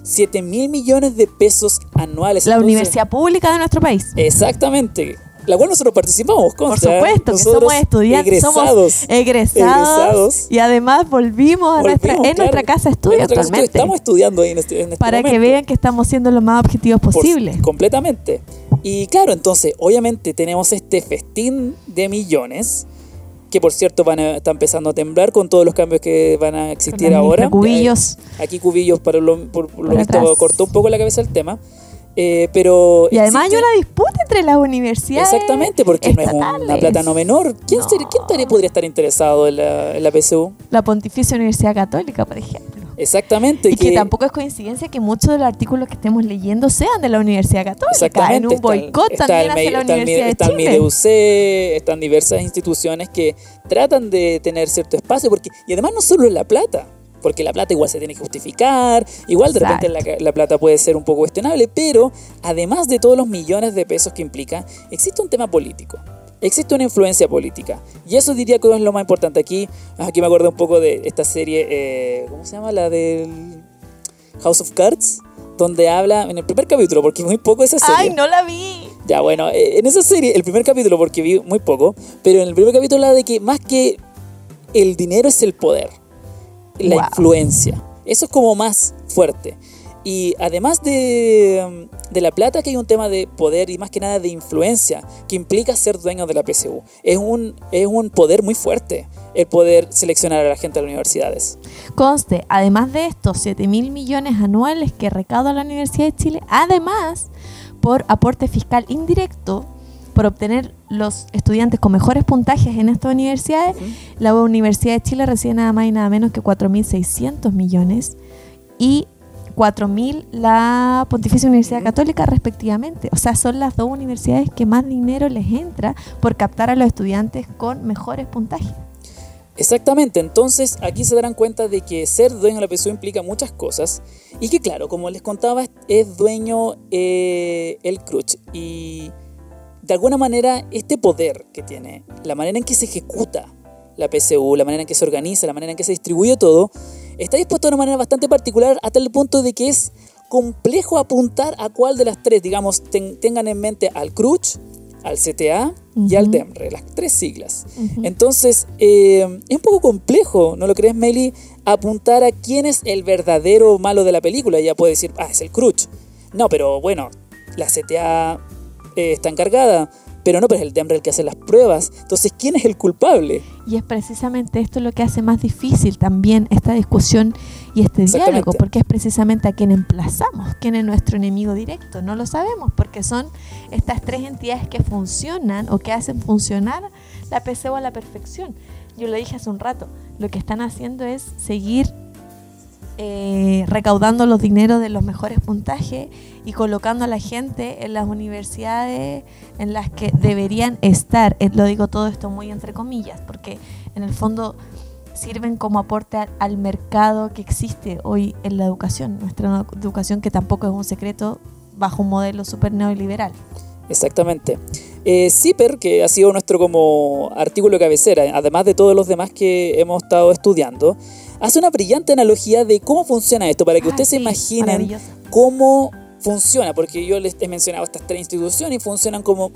7 mil millones de pesos anuales. La universidad pública de nuestro país. Exactamente. La cual nosotros participamos, Por supuesto, que somos estudiantes, egresados, somos egresados, y además volvimos, a nuestra, en nuestra casa de estudio actualmente. Estamos estudiando ahí en este, en este Para que vean que estamos siendo lo más objetivos posible. completamente. Y claro, entonces, obviamente tenemos este festín de millones que por cierto van a, está empezando a temblar con todos los cambios que van a existir ahora. Cubillos. Aquí Cubillos, para lo, por, lo visto, cortó un poco la cabeza el tema. Eh, pero y además hay una disputa entre las universidades. Exactamente, porque no es una plata no menor. ¿Quién, ¿quién podría estar interesado en la, en la PSU? La Pontificia Universidad Católica, por ejemplo. Exactamente. Y que, tampoco es coincidencia que muchos de los artículos que estemos leyendo sean de la Universidad Católica. Exactamente. En un boicot también hacia la Universidad está de Chile. Está están diversas instituciones que tratan de tener cierto espacio, porque y además no solo es la plata, porque la plata igual se tiene que justificar, igual de repente la, la, plata puede ser un poco cuestionable, pero además de todos los millones de pesos que implica, existe un tema político existe una influencia política. Y eso diría que es lo más importante. Aquí, aquí me acuerdo un poco de esta serie, eh, ¿cómo se llama? La del House of Cards, donde habla en el primer capítulo, porque muy poco esa serie. ¡Ay, no la vi! Ya, bueno, eh, en esa serie, el primer capítulo, porque vi muy poco, pero en el primer capítulo habla de que más que el dinero es el poder, la influencia. Eso es como más fuerte. Y además de, de, la plata, que hay un tema de poder y más que nada de influencia, que implica ser dueño de la PSU. Es un, es un poder muy fuerte el poder seleccionar a la gente de las universidades. Conste, además de estos 7 mil millones anuales que recauda la Universidad de Chile, además por aporte fiscal indirecto, por obtener los estudiantes con mejores puntajes en estas universidades, la Universidad de Chile recibe nada más y nada menos que 4.600 millones y 4.000 la Pontificia Universidad Católica respectivamente. O sea, son las dos universidades que más dinero les entra por captar a los estudiantes con mejores puntajes. Exactamente, entonces aquí se darán cuenta de que ser dueño de la PSU implica muchas cosas y que claro, como les contaba, es dueño eh, el Crutch y de alguna manera este poder que tiene, la manera en que se ejecuta la PSU, la manera en que se organiza, la manera en que se distribuye todo, está dispuesto de una manera bastante particular hasta el punto de que es complejo apuntar a cuál de las tres, digamos, tengan en mente al Crutch, al CTA y al DEMRE, las tres siglas. Entonces, eh, es un poco complejo, ¿no lo crees, Meli? Apuntar a quién es el verdadero malo de la película. Ya puede decir, ah, es el Crutch. No, pero bueno, la CTA eh, está encargada. Pero no, pero es el DEMRE el que hace las pruebas. Entonces, ¿quién es el culpable? Y es precisamente esto lo que hace más difícil también esta discusión y este diálogo, porque es precisamente a quien emplazamos, quién es nuestro enemigo directo. No lo sabemos, porque son estas tres entidades que funcionan o que hacen funcionar la PCO a la perfección. Yo lo dije hace un rato, lo que están haciendo es seguir eh, recaudando los dineros de los mejores puntajes y colocando a la gente en las universidades en las que deberían estar. Eh, lo digo todo esto muy entre comillas, porque en el fondo sirven como aporte al, mercado que existe hoy en la educación, nuestra educación que tampoco es un secreto bajo un modelo super neoliberal. Exactamente. Eh, CIPER, que ha sido nuestro como artículo cabecera, además de todos los demás que hemos estado estudiando, hace una brillante analogía de cómo funciona esto, para que ustedes se imaginen cómo funciona, porque yo les he mencionado estas tres instituciones y funcionan como,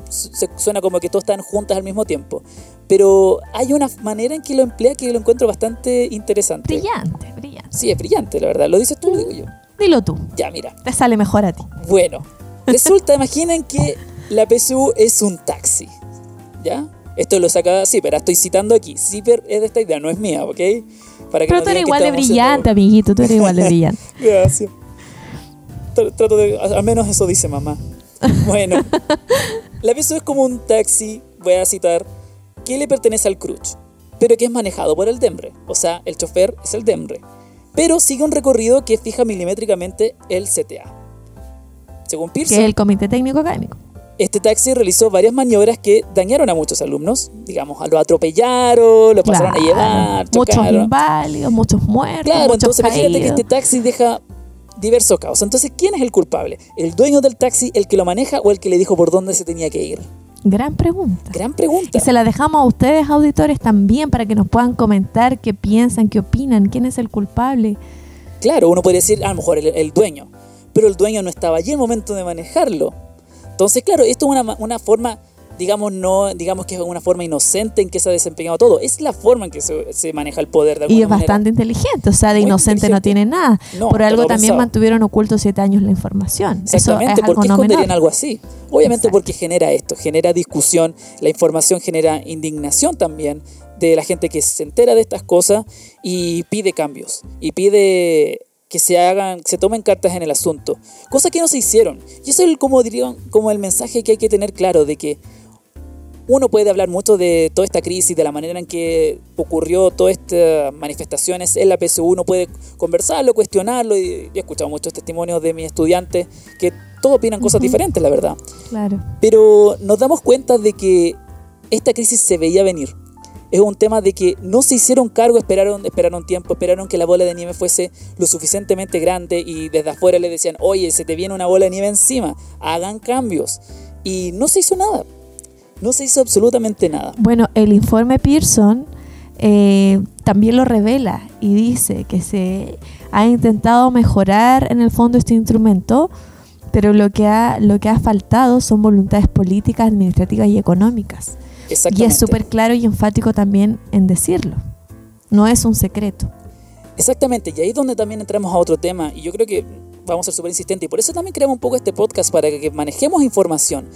suena como que todos están juntas al mismo tiempo. Pero hay una manera en que lo emplea que lo encuentro bastante interesante. Brillante, brillante. Sí, es brillante, la verdad. ¿Lo dices tú o lo digo yo? Dilo tú. Ya, mira. Te sale mejor a ti. Bueno, resulta, imaginen que la PSU es un taxi. ¿Ya? Esto lo saca Zipper, estoy citando aquí. Zipper es de esta idea, no es mía, ¿ok? Para que Pero tú eres igual de brillante, amiguito, tú eres igual de brillante. Gracias trato de, al menos eso dice mamá. Bueno, la PSU es como un taxi, voy a citar, que le pertenece al Crutch, pero que es manejado por el DEMRE. O sea, el chofer es el DEMRE. Pero sigue un recorrido que fija milimétricamente el CTA. Según Pearson. Que es el Comité Técnico Académico. Este taxi realizó varias maniobras que dañaron a muchos alumnos. Digamos, lo atropellaron, lo pasaron a llevar, Muchos inválidos, muchos muertos. Claro, entonces imagínate que este taxi deja diversos caos. Entonces, ¿quién es el culpable? ¿El dueño del taxi, el que lo maneja o el que le dijo por dónde se tenía que ir? Gran pregunta. Gran pregunta. Y se la dejamos a ustedes, auditores, también para que nos puedan comentar qué piensan, qué opinan, quién es el culpable. Claro, uno puede decir, a lo mejor el, dueño, pero el dueño no estaba allí en el momento de manejarlo. Entonces, claro, esto es una, una forma digamos, no, digamos que es una forma inocente en que se ha desempeñado todo. Es la forma en que se, maneja el poder de Y es bastante inteligente, o sea, de inocente no tiene nada. Por algo también mantuvieron oculto siete años la información. Exactamente, ¿por qué esconderían algo así? Obviamente porque genera esto, genera discusión, la información genera indignación también de la gente que se entera de estas cosas y pide cambios y pide que se hagan, se tomen cartas en el asunto, cosas que no se hicieron. Y eso es como dirían, como el mensaje que hay que tener claro de que uno puede hablar mucho de toda esta crisis, de la manera en que ocurrió todas estas manifestaciones en la PSU, uno puede conversarlo, cuestionarlo, y he escuchado muchos testimonios de mis estudiantes que todos opinan cosas diferentes, la verdad. Claro. Pero nos damos cuenta de que esta crisis se veía venir. Es un tema de que no se hicieron cargo, esperaron, esperaron tiempo, esperaron que la bola de nieve fuese lo suficientemente grande y desde afuera le decían, oye, se te viene una bola de nieve encima, hagan cambios. Y no se hizo nada no se hizo absolutamente nada. Bueno, el informe Pearson eh, también lo revela y dice que se ha intentado mejorar en el fondo este instrumento, pero lo que ha faltado son voluntades políticas, administrativas y económicas. Y es súper claro y enfático también en decirlo. No es un secreto. Exactamente, y ahí es donde también entramos a otro tema, y yo creo que vamos a ser súper insistentes, y por eso también creamos un poco este podcast para que manejemos información.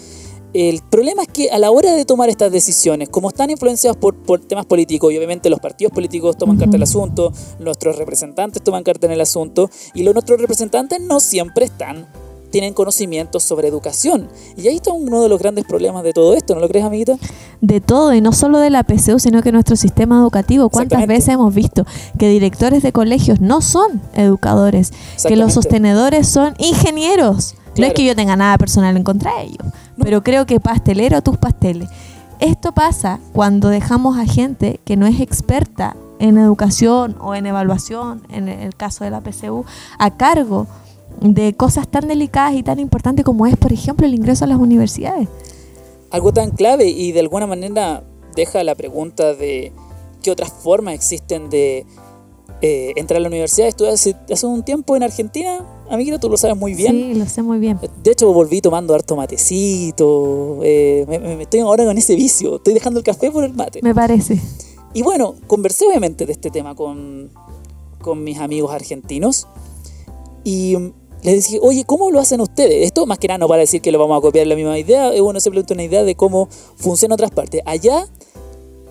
El problema es que a la hora de tomar estas decisiones, como están influenciados por, temas políticos, y obviamente los partidos políticos toman carta en el asunto, nuestros representantes toman carta en el asunto, y los, nuestros representantes no siempre están tienen conocimientos sobre educación. Y ahí está uno de los grandes problemas de todo esto, ¿no lo crees, amiguita? De todo, y no solo de la PCU, sino que nuestro sistema educativo. ¿Cuántas veces hemos visto que directores de colegios no son educadores, que los sostenedores son ingenieros? No es que yo tenga nada personal en contra de ellos, pero creo que pastelero tus pasteles. Esto pasa cuando dejamos a gente que no es experta en educación o en evaluación, en el caso de la PCU, a cargo de cosas tan delicadas y tan importantes como es, por ejemplo, el ingreso a las universidades. Algo tan clave y de alguna manera deja la pregunta de qué otras formas existen de eh, entrar a la universidad. Estuve hace, hace, un tiempo en Argentina, amiguito, tú lo sabes muy bien. Sí, lo sé muy bien. De hecho, volví tomando harto matecito. Eh, me, estoy ahora con ese vicio. Estoy dejando el café por el mate. Me parece. Y bueno, conversé obviamente de este tema con, con mis amigos argentinos. Y les dije, oye, ¿cómo lo hacen ustedes? Esto más que nada no para decir que lo vamos a copiar la misma idea, es bueno simplemente una idea de cómo funciona en otras partes. Allá,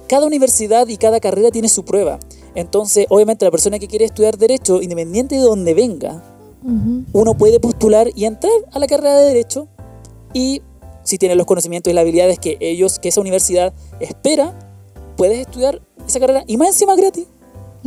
cada universidad y cada carrera tiene su prueba. Entonces, obviamente, la persona que quiere estudiar Derecho, independiente de donde venga, uno puede postular y entrar a la carrera de Derecho y si tiene los conocimientos y las habilidades que ellos, que esa universidad espera, puedes estudiar esa carrera y más encima gratis.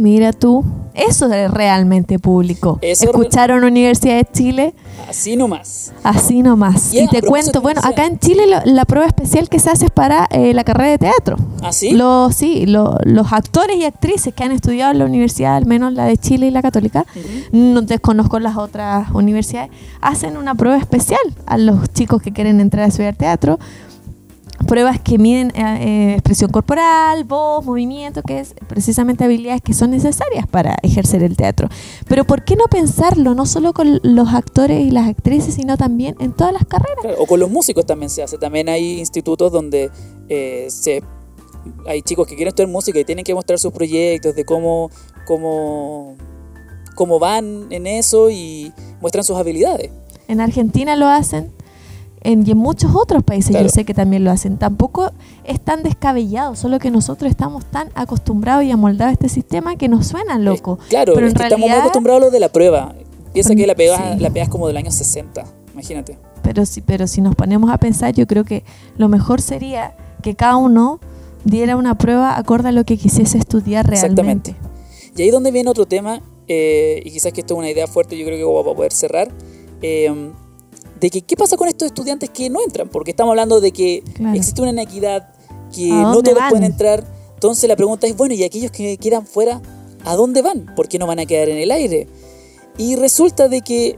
Mira tú, eso es realmente público. ¿Escucharon Universidad de Chile? Así nomás. Así nomás. Y, te cuento, bueno, acá en Chile la, prueba especial que se hace es para eh, la carrera de teatro. ¿Ah, sí? Los, sí, los actores y actrices que han estudiado en la universidad, al menos la de Chile y la católica, no desconozco las otras universidades, hacen una prueba especial a los chicos que quieren entrar a estudiar teatro pruebas que miden eh, eh, expresión corporal, voz, movimiento, que es precisamente habilidades que son necesarias para ejercer el teatro. Pero ¿por qué no pensarlo no solo con los actores y las actrices, sino también en todas las carreras? o con los músicos también se hace. También hay institutos donde eh, se, hay chicos que quieren estudiar música y tienen que mostrar sus proyectos, de cómo, cómo, cómo van en eso y muestran sus habilidades. En Argentina lo hacen en, y en muchos otros países yo sé que también lo hacen. Tampoco es tan descabellado, solo que nosotros estamos tan acostumbrados y amoldados a este sistema que nos suena loco. claro, pero estamos muy acostumbrados a lo de la prueba. Piensa que la pega, la pega es como del año 60, imagínate. Pero si, pero si nos ponemos a pensar, yo creo que lo mejor sería que cada uno diera una prueba acorde a lo que quisiese estudiar realmente. Exactamente. Y ahí donde viene otro tema, eh, y quizás que esto es una idea fuerte, yo creo que vamos a poder cerrar. Eh, de que qué pasa con estos estudiantes que no entran, porque estamos hablando de que existe una inequidad, que no todos pueden entrar. Entonces la pregunta es, bueno, ¿y aquellos que quedan fuera, a dónde van? ¿Por qué no van a quedar en el aire? Y resulta de que,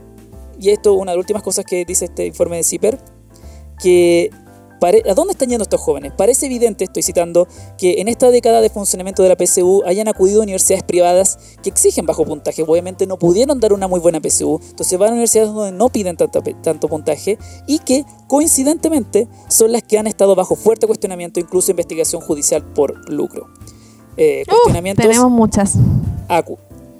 y esto es una de las últimas cosas que dice este informe de CIPER, que ¿A dónde están yendo estos jóvenes? Parece evidente, estoy citando, que en esta década de funcionamiento de la PSU hayan acudido a universidades privadas que exigen bajo puntaje. Obviamente no pudieron dar una muy buena PSU, entonces van a universidades donde no piden tanto, tanto puntaje y que coincidentemente son las que han estado bajo fuerte cuestionamiento, incluso investigación judicial por lucro. Eh, cuestionamientos tenemos muchas. A,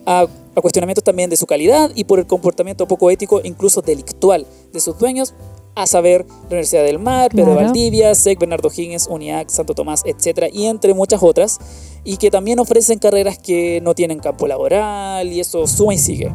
a, cuestionamientos también de su calidad y por el comportamiento poco ético, incluso delictual de sus dueños, a saber, la Universidad del Mar, Pedro Valdivia, SEC, Bernardo Higgins, UNIAC, Santo Tomás, etcétera, y entre muchas otras, y que también ofrecen carreras que no tienen campo laboral, y eso suma y sigue,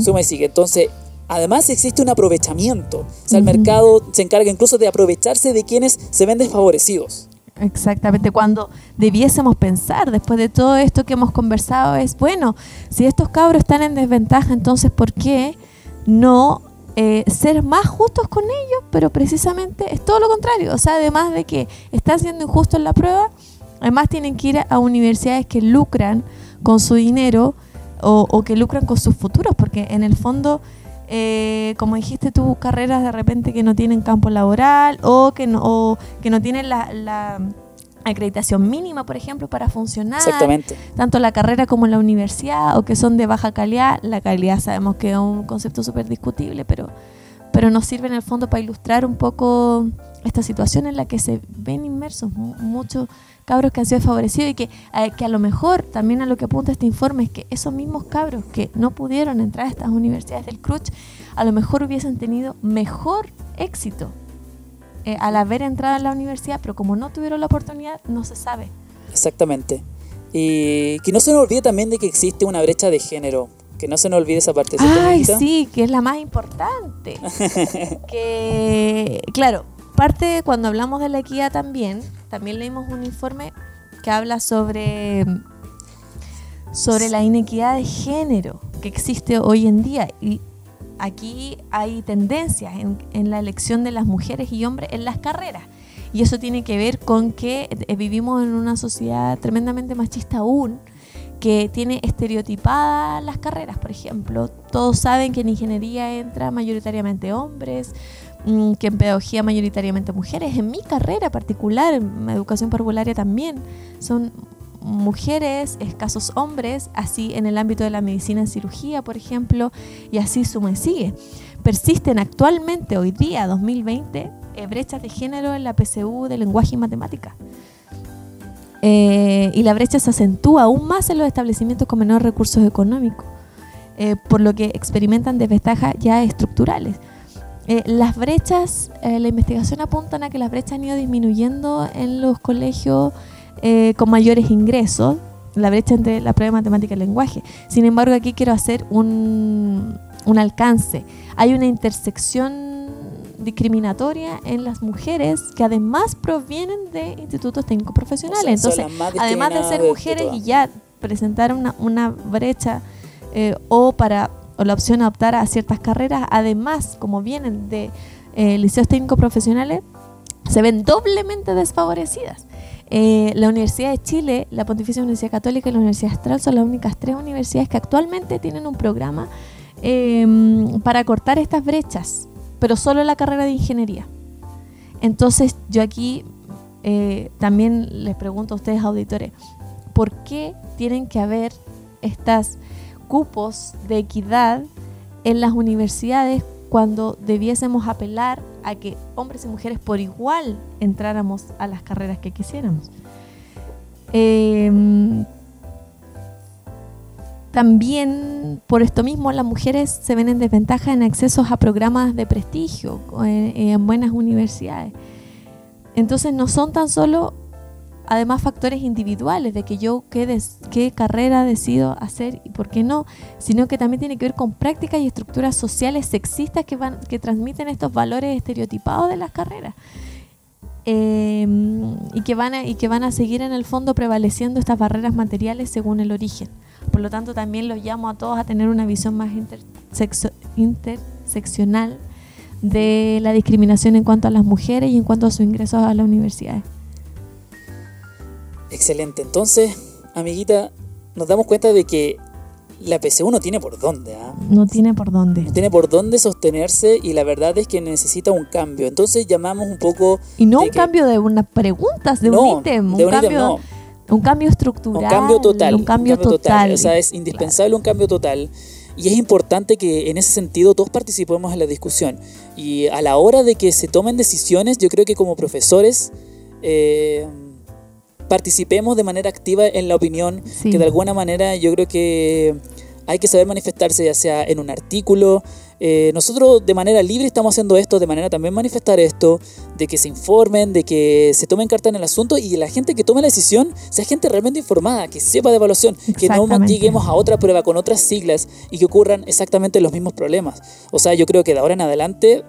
suma y sigue. Entonces, además existe un aprovechamiento, o sea, el mercado se encarga incluso de aprovecharse de quienes se ven desfavorecidos. Exactamente, cuando debiésemos pensar, después de todo esto que hemos conversado, es, bueno, si estos cabros están en desventaja, entonces, ¿por qué no eh, ser más justos con ellos, pero precisamente es todo lo contrario. O sea, además de que están siendo injustos en la prueba, además tienen que ir a universidades que lucran con su dinero o, que lucran con sus futuros, porque en el fondo, eh, como dijiste tú, carreras de repente que no tienen campo laboral o que no, que no tienen la acreditación mínima, por ejemplo, para funcionar. Exactamente. Tanto la carrera como la universidad, o que son de baja calidad. La calidad sabemos que es un concepto súper discutible, pero, pero nos sirve en el fondo para ilustrar un poco esta situación en la que se ven inmersos muchos cabros que han sido favorecidos y que, eh, que a lo mejor también a lo que apunta este informe es que esos mismos cabros que no pudieron entrar a estas universidades del CRUCH, a lo mejor hubiesen tenido mejor éxito eh, al haber entrado en la universidad, pero como no tuvieron la oportunidad, no se sabe. Exactamente. Y que no se nos olvide también de que existe una brecha de género Que no se nos olvide esa parte. Ay, sí, que es la más importante. que, claro, parte cuando hablamos de la equidad también, también leímos un informe que habla sobre, sobre la inequidad de género que existe hoy en día. Y aquí hay tendencias en, la elección de las mujeres y hombres en las carreras. Y eso tiene que ver con que eh, vivimos en una sociedad tremendamente machista aún que tiene estereotipadas las carreras, por ejemplo. Todos saben que en ingeniería entra mayoritariamente hombres, mm, que en pedagogía mayoritariamente mujeres. En mi carrera particular, en educación parvularia también, son mujeres, escasos hombres, así en el ámbito de la medicina en cirugía, por ejemplo, y así suma y sigue. Persisten actualmente, hoy día, 2020, eh, brechas de género en la PCU de lenguaje y matemática. Eh, y la brecha se acentúa aún más en los establecimientos con menores recursos económicos, eh, por lo que experimentan desventajas ya estructurales. Eh, las brechas, la investigación apunta a que las brechas han ido disminuyendo en los colegios con mayores ingresos, la brecha entre la prueba de matemática y el lenguaje. Sin embargo, aquí quiero hacer un, un alcance. Hay una intersección discriminatoria en las mujeres que además provienen de institutos técnicos profesionales. Entonces, además de ser mujeres y ya presentar una, una brecha eh, o para o la opción de optar a ciertas carreras, además, como vienen de eh, liceos técnicos profesionales, se ven doblemente desfavorecidas. Eh, la Universidad de Chile, la Pontificia Universidad Católica y la Universidad Astral son las únicas tres universidades que actualmente tienen un programa para cortar estas brechas pero solo la carrera de ingeniería. Entonces yo aquí eh, también les pregunto a ustedes, auditores, ¿por qué tienen que haber estos cupos de equidad en las universidades cuando debiésemos apelar a que hombres y mujeres por igual entráramos a las carreras que quisiéramos? Eh, también por esto mismo las mujeres se ven en desventaja en accesos a programas de prestigio en, buenas universidades. Entonces no son tan solo además factores individuales de que yo qué, qué carrera decido hacer y por qué no, sino que también tiene que ver con prácticas y estructuras sociales sexistas que, van, que transmiten estos valores estereotipados de las carreras. Em, y, que van y que van a seguir en el fondo prevaleciendo estas barreras materiales según el origen. Por lo tanto, también los llamo a todos a tener una visión más interseccional de la discriminación en cuanto a las mujeres y en cuanto a sus ingresos a las universidades. Excelente. Entonces, amiguita, nos damos cuenta de que la PCU no tiene por dónde. ¿ah? No tiene por dónde. No tiene por dónde sostenerse y la verdad es que necesita un cambio. Entonces llamamos un poco... Y no un cambio de unas preguntas, de un ítem. Un, cambio... Un cambio estructural. Un cambio total. Un cambio, total. O sea, es indispensable un cambio total. Y es importante que en ese sentido todos participemos en la discusión. Y a la hora de que se tomen decisiones, yo creo que como profesores eh, participemos de manera activa en la opinión, que de alguna manera yo creo que hay que saber manifestarse, ya sea en un artículo, eh, nosotros de manera libre estamos haciendo esto, de manera también manifestar esto, de que se informen, de que se tomen carta en el asunto y la gente que tome la decisión sea gente realmente informada, que sepa de evaluación, que no lleguemos a otra prueba con otras siglas y que ocurran exactamente los mismos problemas. O sea, yo creo que de ahora en adelante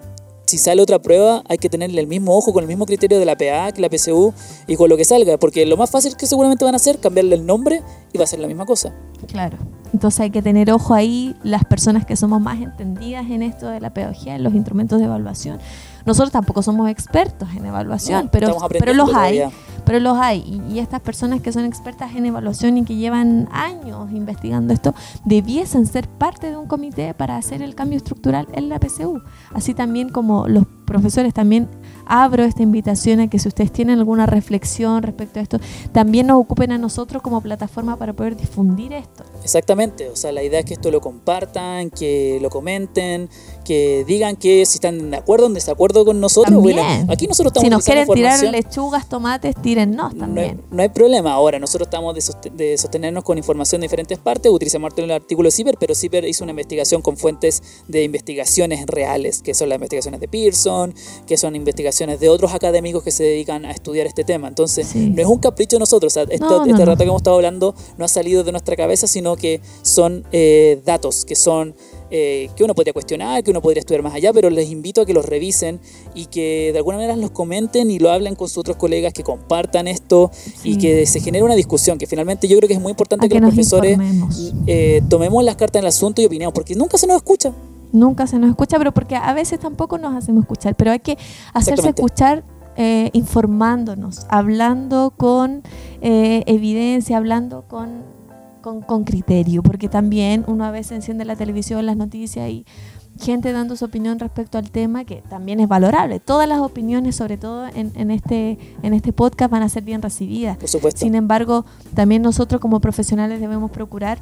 si sale otra prueba, hay que tenerle el mismo ojo, con el mismo criterio de la PA, que la PSU y con lo que salga, porque lo más fácil que seguramente van a hacer, cambiarle el nombre y va a ser la misma cosa. Claro. Entonces hay que tener ojo ahí las personas que somos más entendidas en esto de la pedagogía, en los instrumentos de evaluación. Nosotros tampoco somos expertos en evaluación, pero, pero los hay. Pero los hay. Y, estas personas que son expertas en evaluación y que llevan años investigando esto, debiesen ser parte de un comité para hacer el cambio estructural en la PCU. Así también como los profesores también abro esta invitación a que si ustedes tienen alguna reflexión respecto a esto, también nos ocupen a nosotros como plataforma para poder difundir esto. Exactamente, o sea, la idea es que esto lo compartan, que lo comenten, que digan que si están de acuerdo o en desacuerdo con nosotros. Bueno, aquí nosotros estamos Si nos quieren tirar lechugas, tomates, tírennos también. No hay, problema. Ahora, nosotros estamos de, sostenernos con información de diferentes partes, utilizamos el artículo de CIPER, pero CIPER hizo una investigación con fuentes de investigaciones reales, que son las investigaciones de Pearson, que son investigaciones de otros académicos que se dedican a estudiar este tema. Entonces, Sí. no es un capricho de nosotros. O sea, esto- No, no, este rato que hemos estado hablando no ha salido de nuestra cabeza, sino que son eh, datos, que son eh, que uno podría cuestionar, que uno podría estudiar más allá, pero les invito a que los revisen y que de alguna manera los comenten y lo hablen con sus otros colegas, que compartan esto y que se genere una discusión, que finalmente yo creo que es muy importante que, que los profesores eh, tomemos las cartas en el asunto y opinemos, porque nunca se nos escucha. Nunca se nos escucha, pero porque a veces tampoco nos hacemos escuchar, pero hay que hacerse escuchar eh, informándonos, hablando con eh, evidencia, hablando con, con, con criterio, porque también uno a veces enciende la televisión, las noticias y gente dando su opinión respecto al tema, que también es valorable. Todas las opiniones, sobre todo en, en este, en este podcast, van a ser bien recibidas. Por supuesto. Sin embargo, también nosotros como profesionales debemos procurar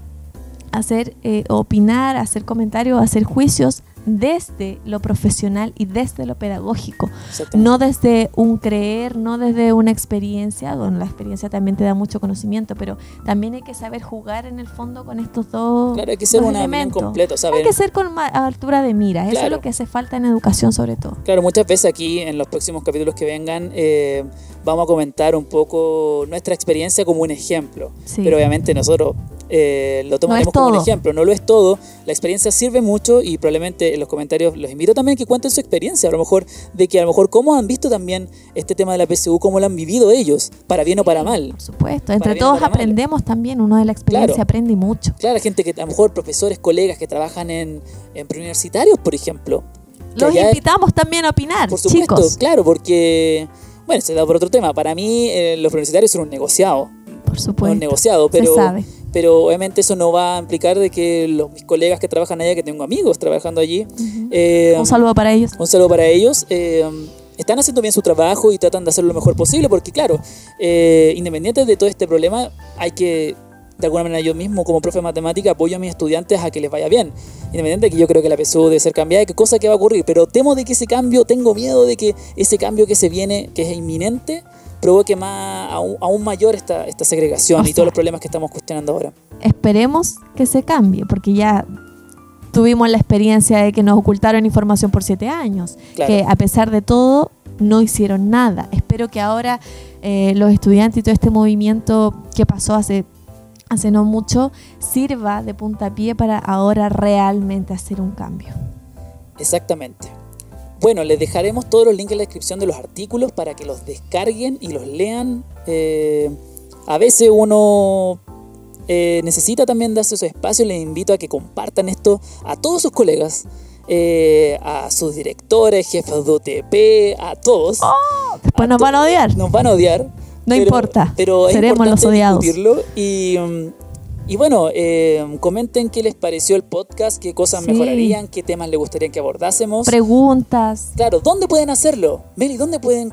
hacer, eh, opinar, hacer comentarios, hacer juicios desde lo profesional y desde lo pedagógico, no desde un creer, no desde una experiencia, bueno, la experiencia también te da mucho conocimiento, pero también hay que saber jugar en el fondo con estos dos, Claro, hay que ser una completa, Hay que ser con altura de mira, eso es Claro. lo que hace falta en educación sobre todo. Claro, muchas veces aquí en los próximos capítulos que vengan eh, vamos a comentar un poco nuestra experiencia como un ejemplo. Sí. Pero obviamente nosotros eh, lo tomaremos como un ejemplo, no lo es todo. La experiencia sirve mucho y probablemente en los comentarios los invito también a que cuenten su experiencia, a lo mejor de que a lo mejor cómo han visto también este tema de la PSU, cómo lo han vivido ellos, para bien o para mal. Por supuesto, entre todos mal. aprendemos también, uno de la experiencia Claro. aprende mucho. Claro, gente que a lo mejor profesores, colegas que trabajan en, en preuniversitarios, por ejemplo. Los es- invitamos también a opinar, Por supuesto, chicos. claro, porque, bueno, se da por otro tema. Para mí, eh, los universitarios son un negociado. Por un supuesto. negociado, se pero, sabe. Pero obviamente eso no va a implicar de que los, mis colegas que trabajan allá, que tengo amigos trabajando allí, Ujú. eh, Un saludo para ellos. un saludo para ellos. eh, están haciendo bien su trabajo y tratan de hacerlo lo mejor posible, porque claro, eh, independiente de todo este problema, hay que, de alguna manera yo mismo como profe de matemática, apoyo a mis estudiantes a que les vaya bien. Independiente de que yo creo que la PSU debe ser cambiada, qué cosa que va a ocurrir, pero temo de que ese cambio, tengo miedo de que ese cambio que se viene, que es inminente, provoque más, aún, aún mayor esta, esta segregación O y todos los problemas que estamos cuestionando ahora. Esperemos que se cambie, porque ya tuvimos la experiencia de que nos ocultaron información por siete años, Claro. que a pesar de todo no hicieron nada. Espero que ahora eh, los estudiantes y todo este movimiento que pasó hace, hace no mucho sirva de puntapié para ahora realmente hacer un cambio. Exactamente. Bueno, les dejaremos todos los links en la descripción de los artículos para que los descarguen y los lean. Eh, a veces uno eh, necesita también darse su espacio. Les invito a que compartan esto a todos sus colegas, eh, a sus directores, jefes de UTP, a todos. Después nos van a odiar. Nos van a odiar. No pero- importa, Pero es seremos los odiados. Y, mm, y bueno, eh, comenten qué les pareció el podcast, qué cosas Sí. mejorarían, qué temas les gustaría que abordásemos. Preguntas. Claro, ¿dónde pueden hacerlo? Meli, ¿dónde pueden?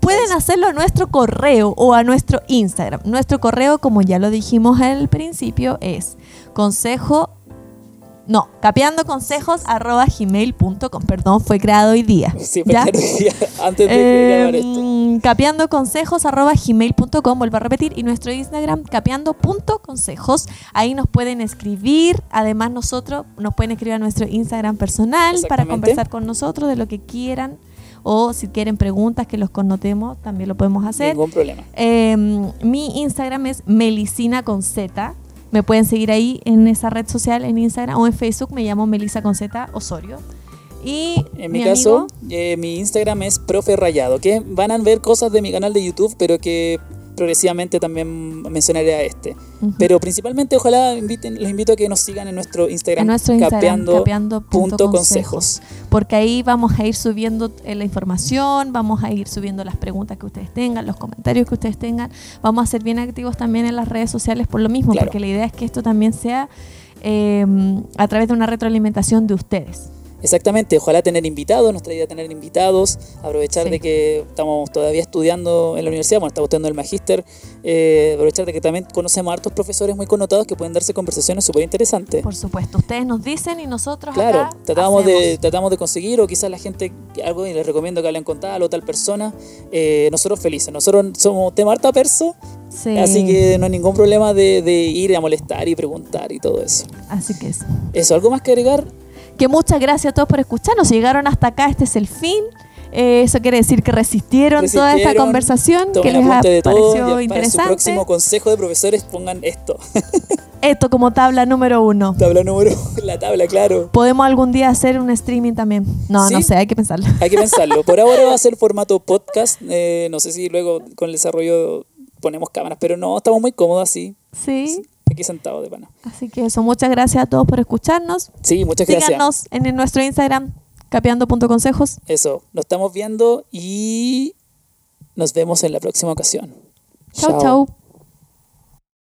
Pueden hacerlo a nuestro correo o a nuestro Instagram. Nuestro correo, como ya lo dijimos al principio, es consejo. No, capeandoconsejos.gmail.com. Perdón, fue creado hoy día. Sí, ¿Ya? primero día, antes de grabar esto. Eh, capeandoconsejos.gmail.com, vuelvo a repetir, y nuestro Instagram, capeando.consejos. Ahí nos pueden escribir. Además, nosotros nos pueden escribir a nuestro Instagram personal para conversar con nosotros de lo que quieran. O si quieren preguntas que los connotemos, también lo podemos hacer. Ningún problema. Eh, mi Instagram es Melicina con Z. Me pueden seguir ahí en esa red social, en Instagram o en Facebook. Me llamo Melisa con Z Osorio. Y En mi, mi caso, amigo- eh, mi Instagram es profe rayado, que van a ver cosas de mi canal de YouTube, pero que progresivamente también mencionaré a este. Pero principalmente, ojalá inviten, los invito a que nos sigan en nuestro Instagram, en nuestro Instagram, capeando capeando punto punto consejos. consejos. Porque ahí vamos a ir subiendo eh, la información, vamos a ir subiendo las preguntas que ustedes tengan, los comentarios que ustedes tengan. Vamos a ser bien activos también en las redes sociales por lo mismo, Claro. porque la idea es que esto también sea eh, a través de una retroalimentación de ustedes. Exactamente, ojalá tener invitados, nuestra idea tener invitados, aprovechar Sí. de que estamos todavía estudiando en la universidad, bueno, estamos estudiando el magíster, eh, aprovechar de que también conocemos a hartos profesores muy connotados que pueden darse conversaciones súper interesantes. Por supuesto, ustedes nos dicen y nosotros Claro, acá tratamos de, tratamos de conseguir, o quizás la gente, algo y les recomiendo que hablen con tal o tal persona, eh, nosotros felices, nosotros somos tema harta perso, Sí, así que no hay ningún problema de, de ir a molestar y preguntar y todo eso. así que eso. Eso, ¿algo más que agregar? Que muchas gracias a todos por escucharnos. Si llegaron hasta acá, este es el fin. Eh, eso quiere decir que resistieron, toda esta conversación, que les apunte de todo y pareció para su interesante. próximo consejo de profesores pongan esto. Esto como tabla número uno. tabla número, la tabla, claro. ¿Podemos algún día hacer un streaming también? No, no sé, hay que pensarlo. Hay que pensarlo. Por ahora va a ser formato podcast. eh, no sé si luego con el desarrollo ponemos cámaras, pero no, estamos muy cómodos así, Sí, aquí sentados de pana. así que eso, muchas gracias a todos por escucharnos. Sí, muchas gracias. Síganos en, nuestro Instagram, capeando.consejos. Eso, nos estamos viendo y nos vemos en la próxima ocasión. Chau, chau.